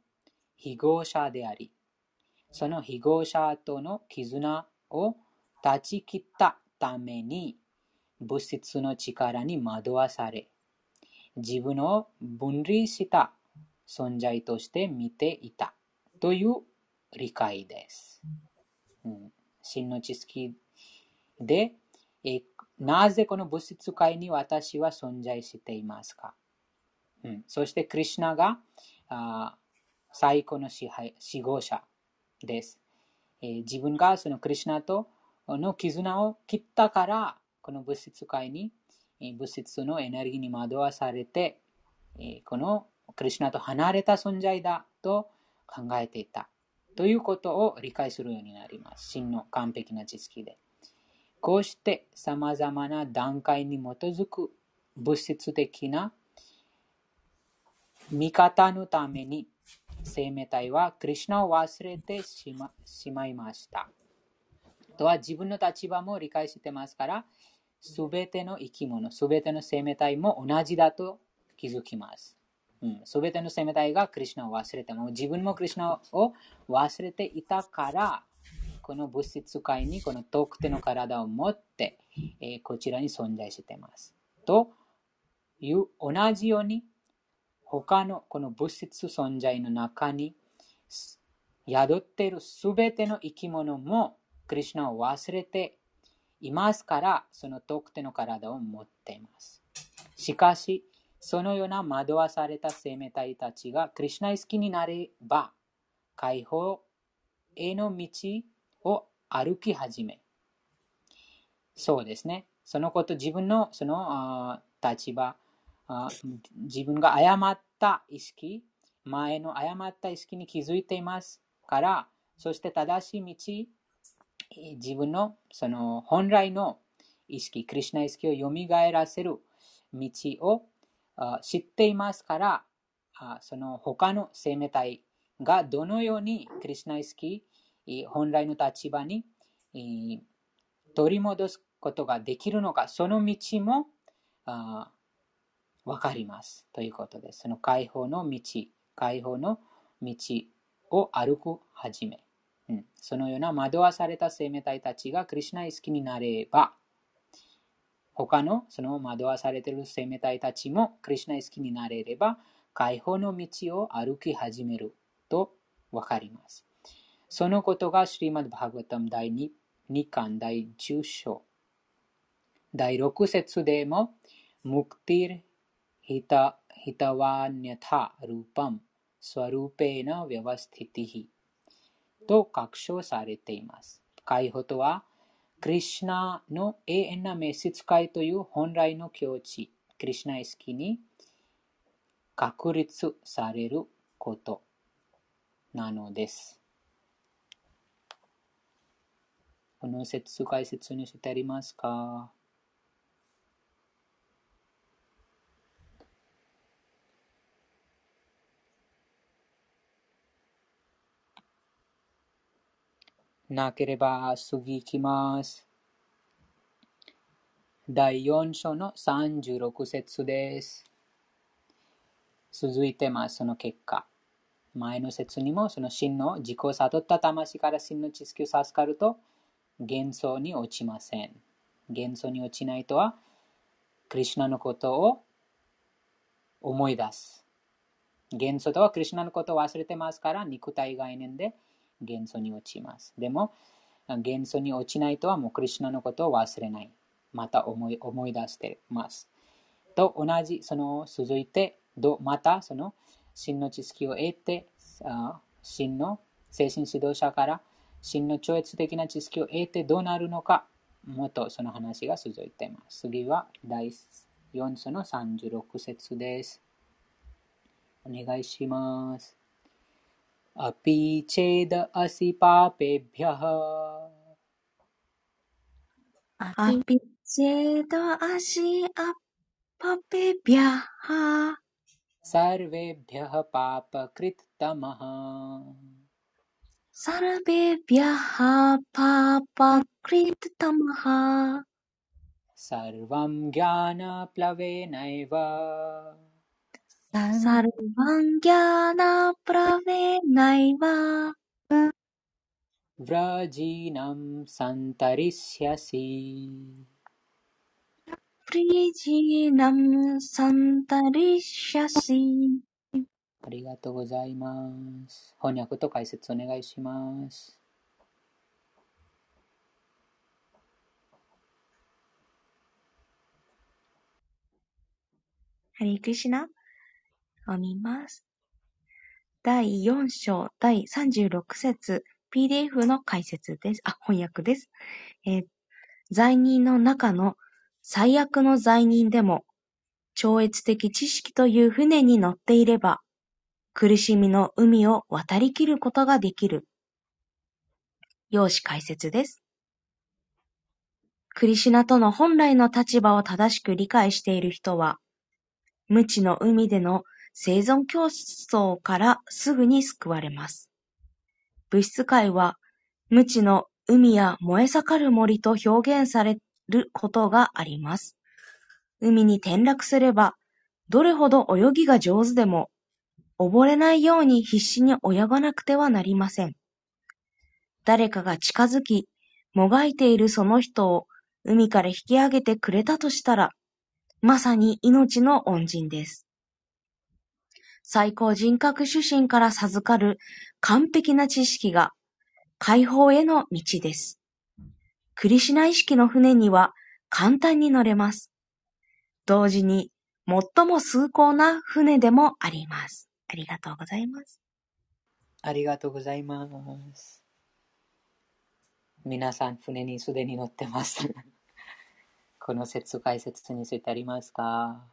非合者であり、その非合者との絆を断ち切ったために、物質の力に惑わされ、自分を分離した存在として見ていたという理解です。うん、真の知識で、えなぜこの物質界に私は存在していますか、うん、そして、クリュナがあ最高の支配指導者です、えー、自分がそのクリュナとの絆を切ったから、この物質界に、え、物質のエネルギーに惑わされて、え、このクリュナと離れた存在だと考えていた。ということを理解するようになります。真の完璧な知識で。こうして様々な段階に基づく物質的な見方のために生命体はクリュナを忘れてしましまいました。とは自分の立場も理解してますから、すべての生き物、すべての生命体も同じだと気づきます。す、べ、ての生命体がクリュナを忘れても、自分もクリュナを忘れていたから、この物質界にこの特定の体を持って、えー、こちらに存在しています。という同じように他のこの物質存在の中に宿っているすべての生き物もクリュナを忘れていますから、その特定の体を持っています。しかし、そのような惑わされた生命体たちがクリュナイ好きになれば、解放への道を歩き始め、そうですね。そのこと、自分のその立場自分が誤った意識、前の誤った意識に気づいていますから、そして正しい道、自分のその本来の意識、クリュナ意識を蘇らせる道を知っていますから、その他の生命体がどのようにクリュナ意識、本来の立場に取り戻すことができるのか、その道もわかります。ということです。その解放の道、解放の道を歩く始め。うん、そのような惑わされた生命体たちがクリュナ意識になれば、他のその惑わされている生命体たちもクリュナ意識になれれば、解放の道を歩き始めるとわかります。そのことがシリマッバーガタム第 2, 2巻第10章第6節でも、ムクティルヒタヒタワニャタルーパムスワルーペーナ・ヴィワスティティヒと確証されています。解放とは、クリシナの永遠な召使いという本来の境地、クリシナ意識に確立されることなのです。この説解説にしてありますか？なければ次行きます。第4章の36節です。続いてます、その結果。前の説にも、その真の自己を悟った魂から真の知識を授かると、幻想に落ちません。幻想に落ちないとは、クリュナのことを思い出す。幻想とはクリュナのことを忘れてますから、肉体概念で元素に落ちます。でも、元素に落ちないとはもうクリュナのことを忘れない。また思い思い出してます。と同じ、その続いて、どまたその真の知識を得て、真の精神指導者から真の超越的な知識を得てどうなるのか、もっとその話が続いています。次は第4章の36節です。お願いします。अपि चेद असि पापेभ्यः। अपि चेद असि सर्वेभ्यः पापकृत्तमः। सर्वेभ्यः पापकृत्तमः। सर्वं ज्ञानप्लवेनैव サルバンギャーナプラヴェナイワブラジーナムサンタリシャシブリジーナムサンタリシャシありがとうございます。翻訳と解説お願いします。ハリークリシナ。読みます。第4章第36節 PDF の解説です。あ、翻訳です。えー、罪人の中の最悪の罪人でも、超越的知識という船に乗っていれば、苦しみの海を渡りきることができる。用紙解説です。クリシナとの本来の立場を正しく理解している人は、無知の海での生存競争からすぐに救われます。物質界は無知の海や燃え盛る森と表現されることがあります。海に転落すれば、どれほど泳ぎが上手でも、溺れないように必死に泳がなくてはなりません。誰かが近づき、もがいているその人を海から引き上げてくれたとしたら、まさに命の恩人です。最高人格主神から授かる完璧な知識が解放への道です。クリシナ意識の船には簡単に乗れます。同時に最も崇高な船でもあります。ありがとうございます。ありがとうございます。皆さん、船にすでに乗ってます。この説解説についてありますか？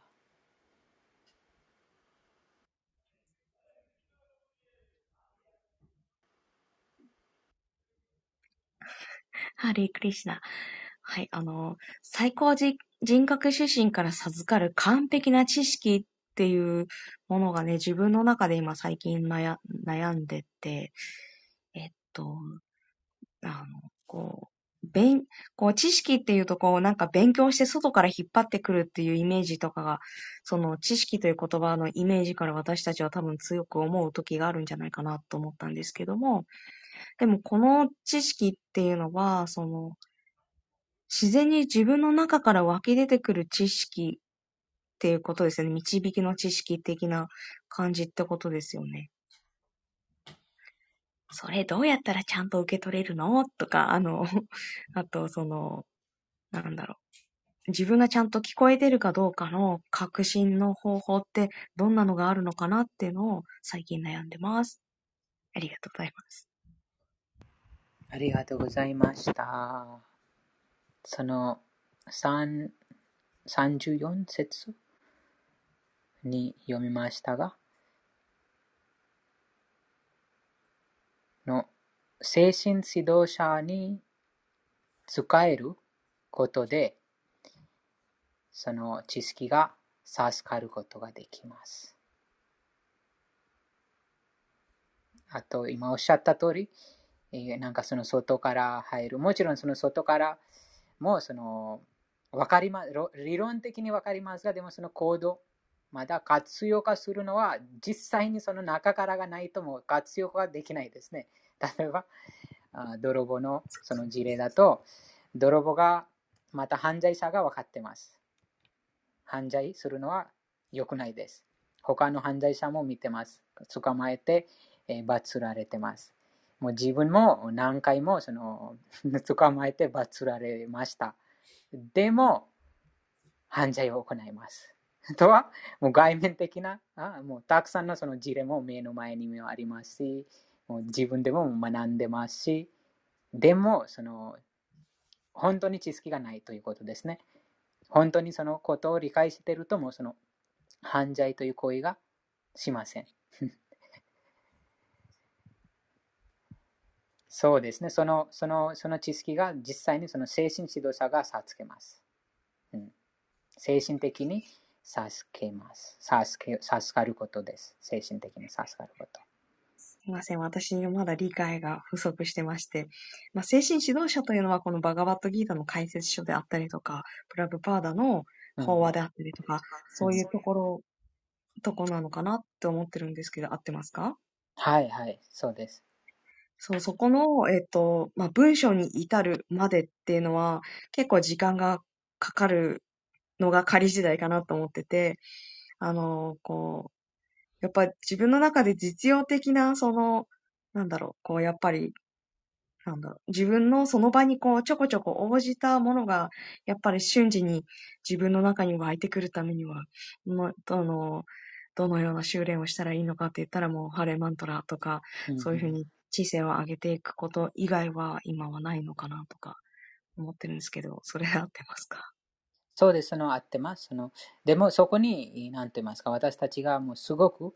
ハリークリシナ。はい、あの、最高人格主神から授かる完璧な知識っていうものがね、自分の中で今最近悩悩んでて、えっと、あの、こう、勉、こう、知識っていうと、こう、なんか勉強して外から引っ張ってくるっていうイメージとかが、その知識という言葉のイメージから私たちは多分強く思う時があるんじゃないかなと思ったんですけども、でもこの知識っていうのは、その、自然に自分の中から湧き出てくる知識っていうことですよね。導きの知識的な感じってことですよね。それどうやったらちゃんと受け取れるの？とか、あの、あと、その、なんだろう。自分がちゃんと聞こえてるかどうかの確信の方法ってどんなのがあるのかなっていうのを最近悩んでます。ありがとうございます。ありがとうございました。その3 34節に読みましたが、の精神指導者に使えることで、その知識が授かることができます。あと、今おっしゃった通り、なんかその外から入る。もちろんその外からもその分かりま理論的に分かりますが、でもそのコード、まだ活用化するのは実際にその中からがないとも活用化できないですね。例えば、泥棒のその事例だと、泥棒がまた犯罪者が分かってます。犯罪するのは良くないです。他の犯罪者も見てます。捕まえて、えー、罰られてます。もう自分も何回もその 捕まえて罰られました。でも、犯罪を行います。とは、もう外面的な、あもうたくさんのその事例も目の前にもありますし、もう自分でも学んでますし、でも、その、本当に知識がないということですね。本当にそのことを理解していると、もうその犯罪という行為がしません。そうですね。その、その、その知識が実際にその精神指導者が授けます。うん、精神的に授けます。授け、授かることです。精神的に授かること。すみません。私にはまだ理解が不足してまして、まあ、精神指導者というのはこのバガバットギータの解説書であったりとか、プラブパーダの法話であったりとか、うん、そういうところ、とこなのかなって思ってるんですけど、合ってますか？はいはい、そうです。そう、そこの、えっと、まあ、文章に至るまでっていうのは、結構時間がかかるのが仮時代かなと思ってて、あの、こう、やっぱ自分の中で実用的な、その、なんだろう、こう、やっぱり、なんだろう、自分のその場にこう、ちょこちょこ応じたものが、やっぱり瞬時に自分の中に湧いてくるためには、もどの、どのような修練をしたらいいのかって言ったらもう、ハレマントラとか、そういうふうに知性を上げていくこと以外は今はないのかなとか思ってるんですけど、それ合ってますか？そうです、その合ってます。そのでもそこに、なんて言いますか、私たちがもうすごく、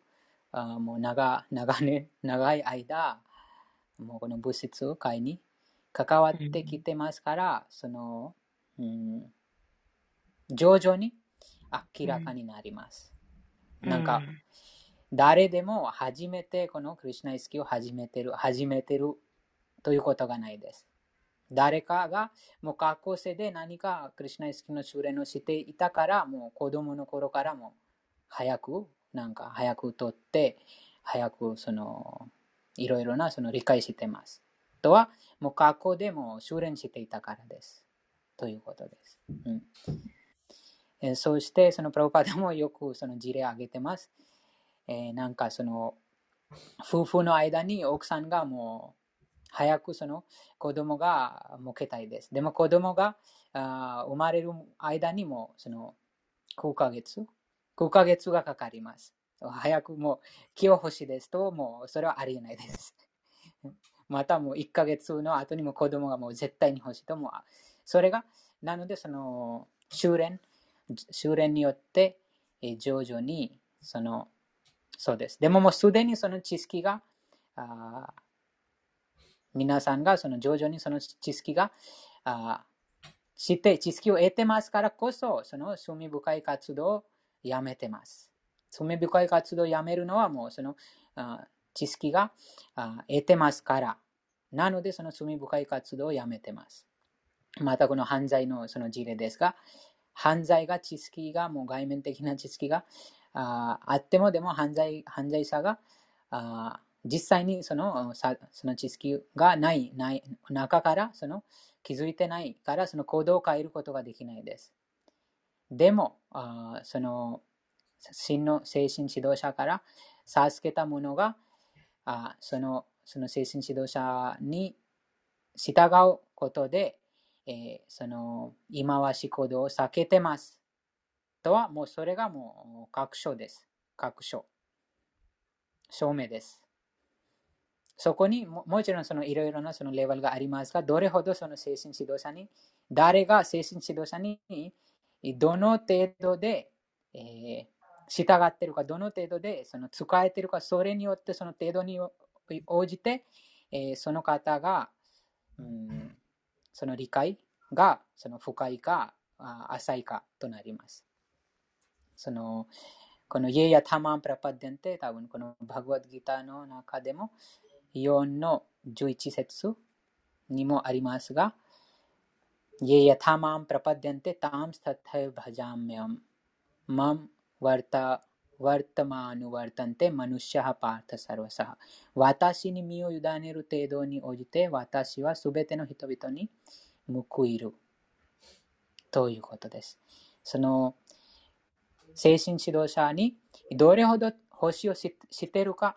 あもう長長年、長い間、もうこの物質界に関わってきてますから、うん、その、うん、徐々に明らかになります。うん、なんか、誰でも初めてこのクリュナ意識を始めてる、始めてるということがないです。誰かがもう学校生で何かクリュナ意識の修練をしていたから、もう子供の頃からも早く、なんか早く取って、早くその、いろいろなその理解してます。とは、もう過去でも修練していたからです。ということです。うんえそして、そのプロパダもよくその事例を挙げてます。えー、なんかその、夫婦の間に奥さんがもう、早くその子供がもけたいです。でも子供があ生まれる間にもその9ヶ月 ?9 ヶ月がかかります。早くもう気を欲しいですと、もうそれはありえないです。またもう1ヶ月の後にも子供がもう絶対に欲しいとも、それが、なのでその修練、修練によって、え徐々にその、そうです。でももうすでにその知識が、あ皆さんがその徐々にその知識があ知って、知識を得てますからこそ、その罪深い活動をやめてます。罪深い活動をやめるのはもうそのあ知識が得てますから。なので、その罪深い活動をやめてます。またこの犯罪のその事例ですが、犯罪が知識が、もう外面的な知識がああっても、でも犯罪犯罪者があ実際にそのその知識がないない中からその気づいてないからその行動を変えることができないです。でも、あその真の精神指導者から授けたものがあそのその精神指導者に従うことで、えー、その忌まわし行動を避けてます。とはもうそれがもう確証です。確証。証明です。そこにももちろんそのいろいろなそのレベルがありますが、どれほどその精神指導者に、誰が精神指導者にどの程度で、えー、従ってるか、どの程度でその使えてるか、それによってその程度に応じて、えー、その方が、うん、その理解がその深いか浅いかとなります。そのこのイエヤタマンプラパデンテ多分このバグワッドギターの中でも4の11節にもありますが、ये यथा मां प्रपद्यन्ते तां तथैव भजाम्यहं मम वर्त वर्तमानुवर्तन्ते मनुष्यः पार्थ सर्वसः 私に身を委ねる程度に応じて私はすべての人々に報いるということです。その 精神指導者にどれほど星を知っているか、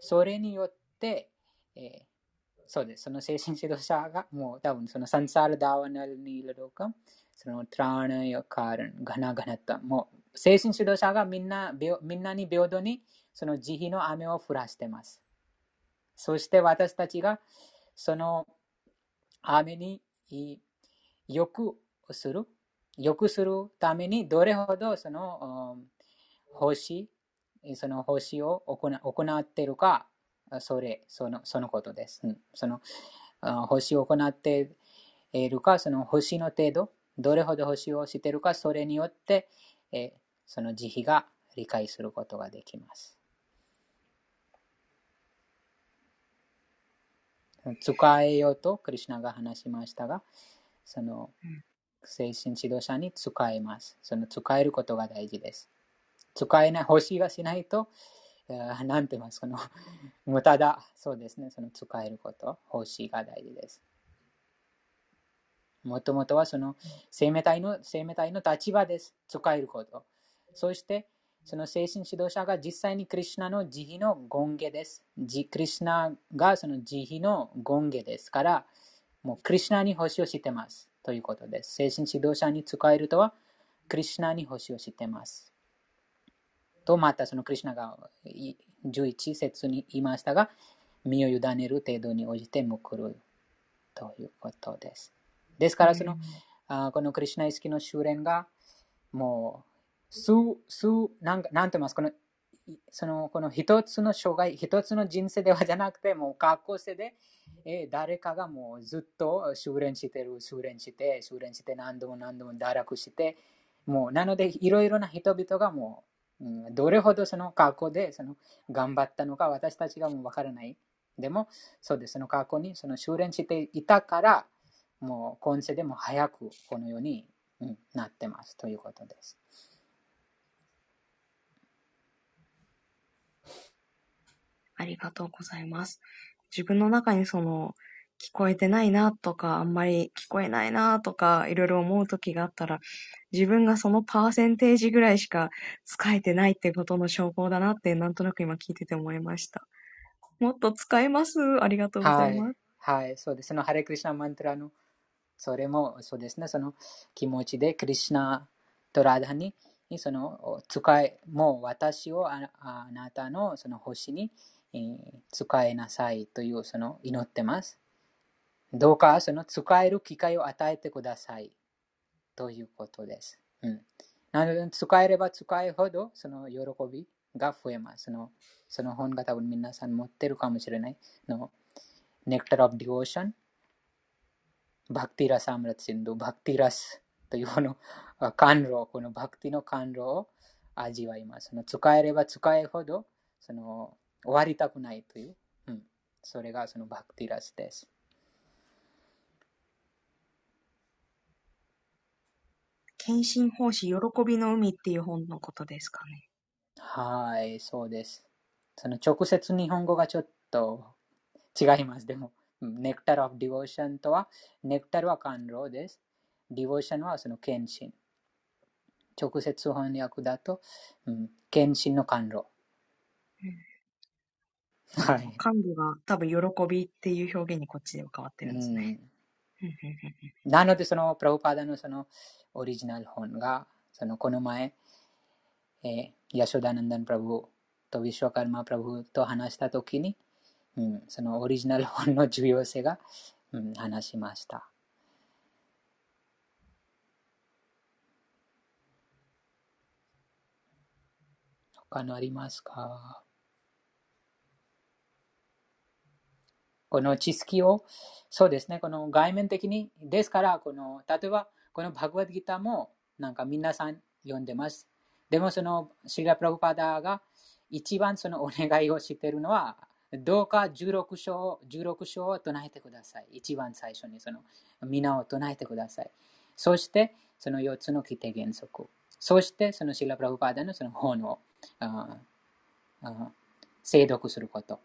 それによってえー、そうです。その精神指導者がもう多分そのサンサールダーワナルニールドカそのトラーナヨカーラン、ガナガナタもう精神指導者がみんなみんなに平等にその慈悲の雨を降らしてます。そして私たちがその雨によくする、よくするためにどれほどその星、その星を行っているかそれ、そのそのことです。その星を行っているか、その星の程度、どれほど星をしているか、それによって、えその慈悲が理解することができます。使えようとクリュナが話しましたが、その精神指導者に使えます。その使えることが大事です。使えない、星がしないと、なんて言いますか、の、無駄だ。そうですね。その使えること、奉仕が大事です。もともとはその生命体の生命体の立場です。使えること。そして、その精神指導者が実際にクリュナの慈悲の権下です。クリュナがその慈悲の権下ですから、もうクリュナに星をしてます。ということです。精神指導者に使えるとは、クリュナに星をしてます。と、またそのクリュナが11節に言いましたが、身を委ねる程度に応じて報るということです。ですから、その、あこのクリュナ意識の修練が、もう、数、数、なんなんて言いますこの、その、この一つの障害、一つの人生ではじゃなくて、もう学校生で、え誰かがもうずっと修練してる、修練して、修練して何度も何度も堕落して、もう、なので、いろいろな人々がもう、うん、どれほどその過去でその頑張ったのか私たちがもうわからない。でも、そうです。その過去にその修練していたから、もう今世でも早くこのように、うん、なってますということです。ありがとうございます。自分の中にその聞こえてないなとか、あんまり聞こえないなとか、いろいろ思う時があったら、自分がそのパーセンテージぐらいしか使えてないってことの証拠だなって、なんとなく今聞いてて思いました。もっと使えます？ありがとうございます。はい、はい、そうです。そのハレクリシナマントラの、それもそうですね、その気持ちでクリシナとラダに、その使え、もう私をあなたのその星にえ使えなさいというその祈ってます。どうかその使える機会を与えてくださいということです。うん、なので、使えれば使えほどその喜びが増えます。そのその本が多分皆さん持ってるかもしれない。の Nectar of Devotion バクティラサムリタシンドゥ、バクティラスというこの感動、このバクティの感動を味わいます。その使えれば使えほどその終わりたくないという、うん、それがそのバクティラスです。献身奉仕喜びの海っていう本のことですかね。はい、そうです。その直接日本語がちょっと違います。でも、ネクタル・オブ・ディボーションとは、ネクタルは感動です。ディボーションはその献身。直接翻訳だと、うん、献身の感動。はい。感動が多分喜びっていう表現にこっちでは変わってるんですね。うん、なので、そのプロパダのそのオリジナル本が、そのこの前、えー、ヤショダナンダンプラブとビシュワカルマプラブと話したときに、うん、そのオリジナル本の重要性が、うん、話しました。他のありますか？この知識を、そうですね、この外面的に、ですから、この例えば、このバグワッドギターも、なんか皆さん読んでます。でも、そのシーラ・プラブパダが一番そのお願いをしているのは、どうか16章 ,16 章を唱えてください。一番最初にその皆を唱えてください。そして、その4つの規定原則。そして、そのシーラ・プラブパダーのその本を精読すること。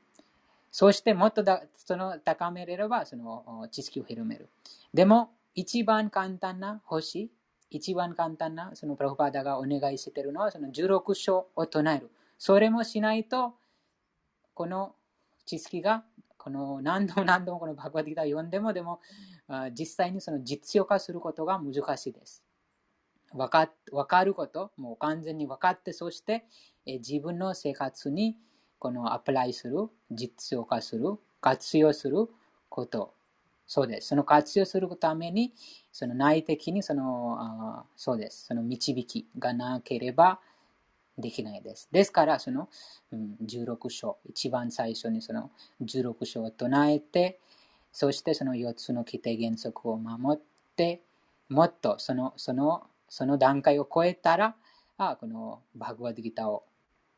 そしてもっとだその高めれればその知識を広める。でも、一番簡単な星、一番簡単なそのプラフパーダがお願いしているのはその16章を唱える。それもしないと、この知識がこの何度も何度もこのバグワディタを読んでもでも実際にその実用化することが難しいです。分か分かること、もう完全に分かって、そして自分の生活にこのアプライする、実用化する、活用すること。そうです。その活用するために、その内的にその、そうです。その導きがなければできないです。ですから、その、うん、16章、一番最初にその16章を唱えて、そしてその4つの規定原則を守って、もっとその、その、その段階を超えたら、あこのバグワッドギターを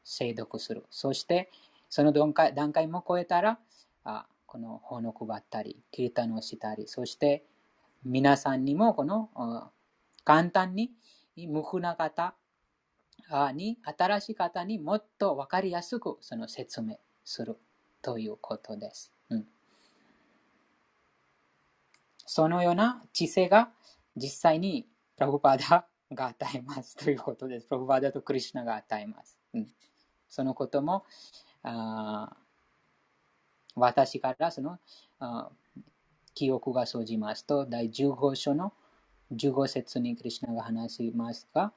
精読する。そして、その段階段階も超えたら、あこの本を配ったり、キリタンをしたり、そして皆さんにもこの簡単に無垢な方に、新しい方にもっと分かりやすくその説明するということです。うん、そのような知性が実際に プラブパダが与えますということです。プラブパダとクリュナが与えます。うんそのことも、あ私からその記憶が生じますと、第15章の15節にクリシュナが話しますが、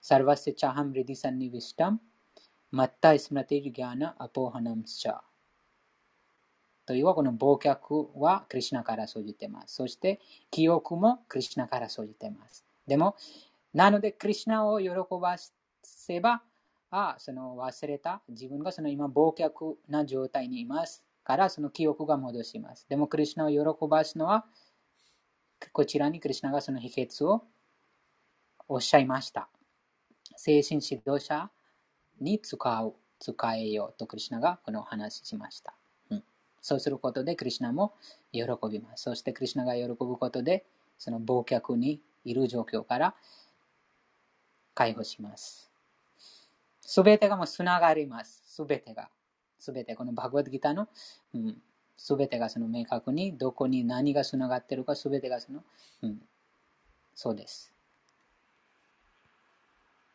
सर्वस्य चाहं हृदि सन्निविष्टो、मत्तः स्मृतिर्ज्ञानमपोहनं च というこの忘却はクリシュナから生じています。そして記憶もクリシュナから生じています。でも、なのでクリュナを喜ばせば、あその忘れた自分がその今忘却な状態にいますからその記憶が戻します。でもクリュナを喜ばすのはこちらにクリュナがその秘訣をおっしゃいました。精神指導者に使う、使えようとクリュナがこの話しました。うん、そうすることでクリュナも喜びます。そしてクリュナが喜ぶことでその忘却にいる状況から解放します。すべてがもうつながります。すべてが。すべて、このバグワッドギターの、うん、すべてがその明確に、どこに何がつながっているか、すべてがその、うん、そうです。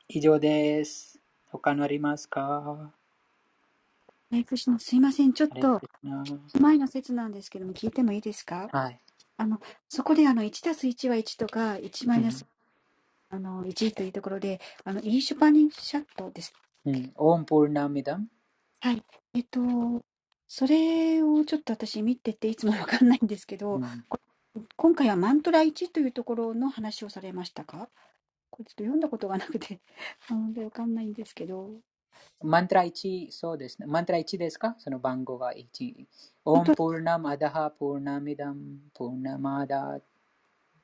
以上です。他のありますかすいません。ちょっと、前の説なんですけども、聞いてもいいですかはい。あの、そこであの、1たす1は1とか、1マイナス、あの、1というところで、あの、イーシュパニシャットです。うん。オンポルナミダムはい。えっと、それをちょっと私見てていつもわかんないんですけど、うん、今回はマントラ1というところの話をされましたか？これちょっと読んだことがなくて、なのでわかんないんですけど。マントラ1、そうですね。マントラ1ですか？その番号が1。オンプーナマダハプーナミダムプーナマダ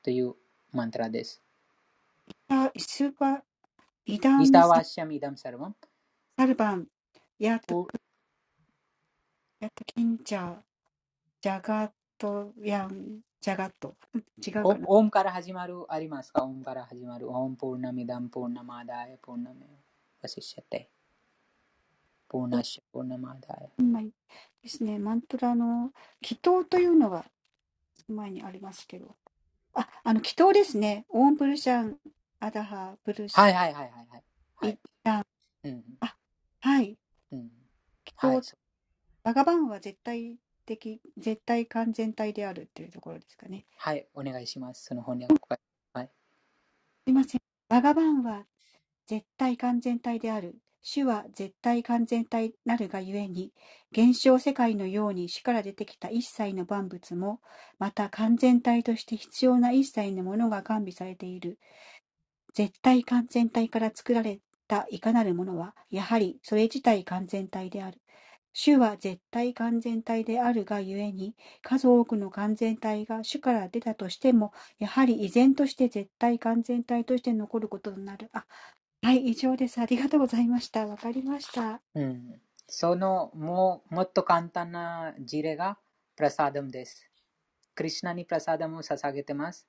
というマントラです。あ、スーパー、イダム。イタワシャミダムサルバン。サルバン、ヤト、ヤトキンチャ、ジャガット、ヤン、ジャガット。違うかな？オンから始まる、ありますか？オンから始まる。オンプーナミダムプーナマダヤプーナメ。わししゃて。ポーナシポーナマダヤ。はいですね。マントラの祈祷というのが前にありますけど。あ、あの祈祷ですね。オーンプルシャン、アダハ、プルシ。はいはいはいはい、はい。一旦。うん。あ、はい。うん。はい、バガバンは絶対的、絶対完全体であるっていうところですかね。はい、お願いします。その翻訳はい。すいません。バガバンは絶対完全体である。主は絶対完全体なるがゆえに、現象世界のように主から出てきた一切の万物も、また完全体として必要な一切のものが完備されている。絶対完全体から作られたいかなるものは、やはりそれ自体完全体である。主は絶対完全体であるがゆえに、数多くの完全体が主から出たとしても、やはり依然として絶対完全体として残ることとなる。あ、はい、以上です。ありがとうございました。わかりました。うん。その、もうもっと簡単な事例がプラサダムです。クリシナにプラサダムを捧げてます。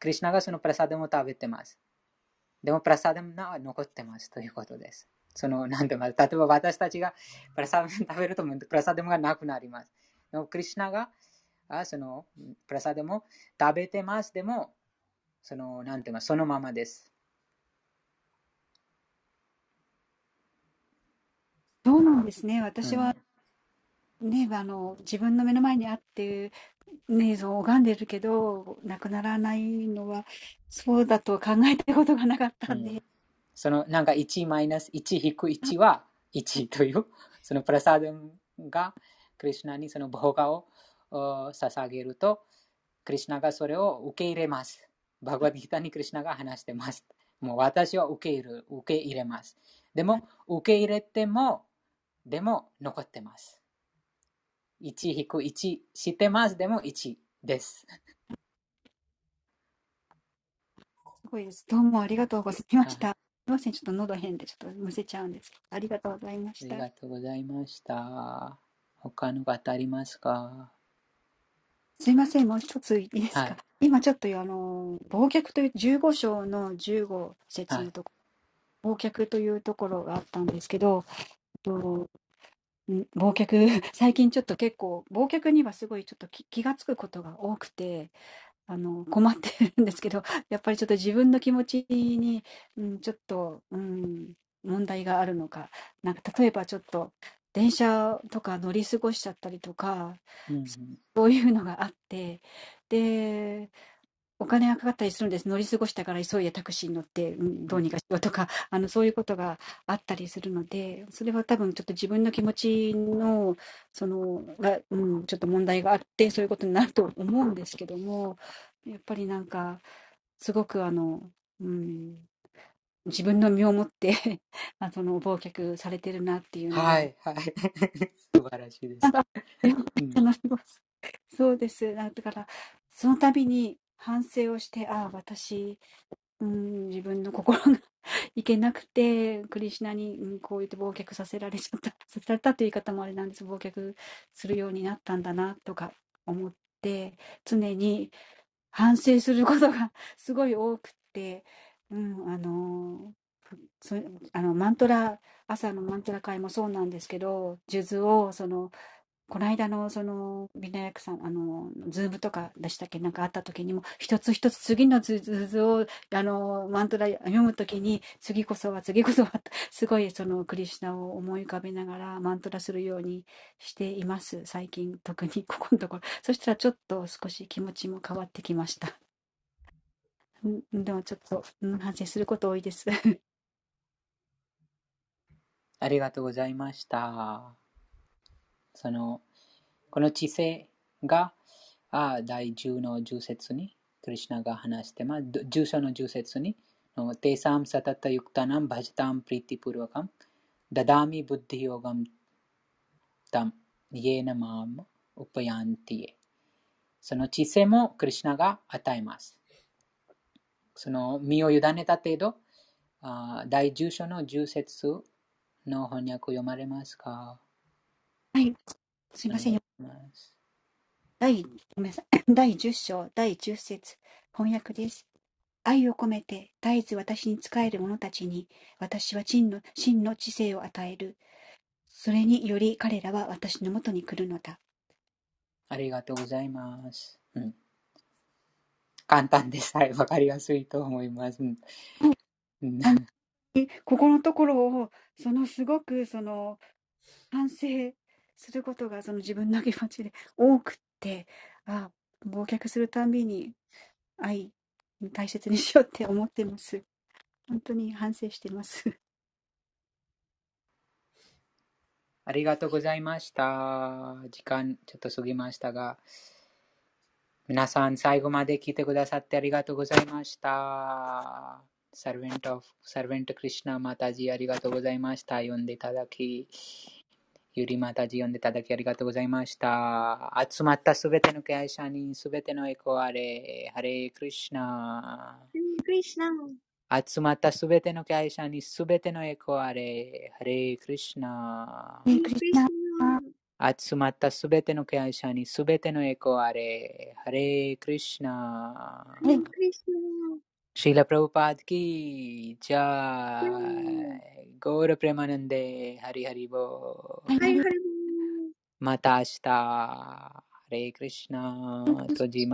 クリシナがそのプラサダムを食べてます。でもプラサダムが残ってますということです。その、なんて例えば私たちがプラサダム食べるとプラサダムがなくなります。でもクリシナがあそのプラサダムを食べてます。でも、その、なんて言うそのままです。そうなんですね。私は、ね、あの、自分の目の前にあって、ね、そう拝んでるけど、なくならないのは、そうだと考えたことがなかったんで。その、なんか1マイナス1引く1は1という、そのプラサーダがクリュナにそのボーガを捧げると、クリュナがそれを受け入れます。バグワディギタにクリュナが話してます。もう私は受け入れ、受け入れます。でも、受け入れても、でも残ってます。1引く1してますでも1です。すごいです。どうもありがとうございました。すみません、ちょっと喉変でちょっとむせちゃうんですけど、ありがとうございました。ありがとうございました。他の方ありますか？すいません、もう一ついいですか？はい、今ちょっとあの、忘却という15章の15節のところ、はい、忘却というところがあったんですけど、と、忘却、最近ちょっと結構、忘却にはすごいちょっと気がつくことが多くて、あの、困ってるんですけど、やっぱりちょっと自分の気持ちに、うん、ちょっと、うん、問題があるのか、なんか例えばちょっと、電車とか乗り過ごしちゃったりとか、うん、そういうのがあって、で、お金がかかったりするんです。乗り過ごしたから急いでタクシーに乗って、うん、どうにかしようとか、あの、そういうことがあったりするので、それは多分ちょっと自分の気持ちの、その、が、うん、ちょっと問題があって、そういうことになると思うんですけども、やっぱりなんか、すごくあの、うん、自分の身をもって あその、忘却されてるなっていうのはい、はい。素晴らしいです。そうです。だから、その度に、反省をして、ああ、私、うん、自分の心が いけなくて、クリシナに、うん、こう言って忘却させられちゃった、させられたという言い方もあれなんです。忘却するようになったんだな、とか思って、常に反省することが すごい多くて、うん、あのそあのマントラ朝のマントラ会もそうなんですけど数珠をそのこの間のその、ビナヤクさん、あの、ズームとかでしたっけ？なんかあった時にも、一つ一つ次の数珠を、あの、マントラ読む時に、次こそは、次こそは、すごいそのクリシュナを思い浮かべながらマントラするようにしています。最近、特にここのところ。そしたらちょっと少し気持ちも変わってきました。んでもちょっと、うん、反省すること多いです。ありがとうございました。その、この知性が、あ第10の10節に、クリュナが話してます。10章の10節に、तेषां सततयुक्तानां भजतां प्रीतिपूर्वकम्、ददामि बुद्धियोगं तं、येन माम्、उपयान्ति ते。その知性もクリシュナが与えます。その身を委ねた程度、あ第10章の10節の翻訳を読まれますか？はい。すいません。第、ごめんなさい。第10章、第10節翻訳です。愛を込めて絶えず私に仕える者たちに、私は真の真の知性を与える。それにより彼らは私のもとに来るのだ。ありがとうございます。うん、簡単でさえわかりやすいと思います。うん、ここのところを、そのすごくその反省することがその自分の気持ちで多くって、あ忘却するたんびに愛大切にしようって思ってます。本当に反省してます。ありがとうございました。時間ちょっと過ぎましたが、皆さん最後まで聞いてくださってありがとうございました。サルベント、サルベントクリシナマタジありがとうございました。読んでいただき。ゆりまたじ読んでいただきありがとうございました。集まったすべての会社にすべてのエコあれ。ハレクリシナ。クリシナ。集まったすべての会社にすべてのエコあれ。ハレクリシナ。集まったすべての会社にすべてのエコあれ。ハレクリシナ。ハレクリシナ。श्रील प्रभुपाद की जय। गौर प्रेमानंदे। हरि हरि बो मतास्ता हरे कृष्णा। तो जी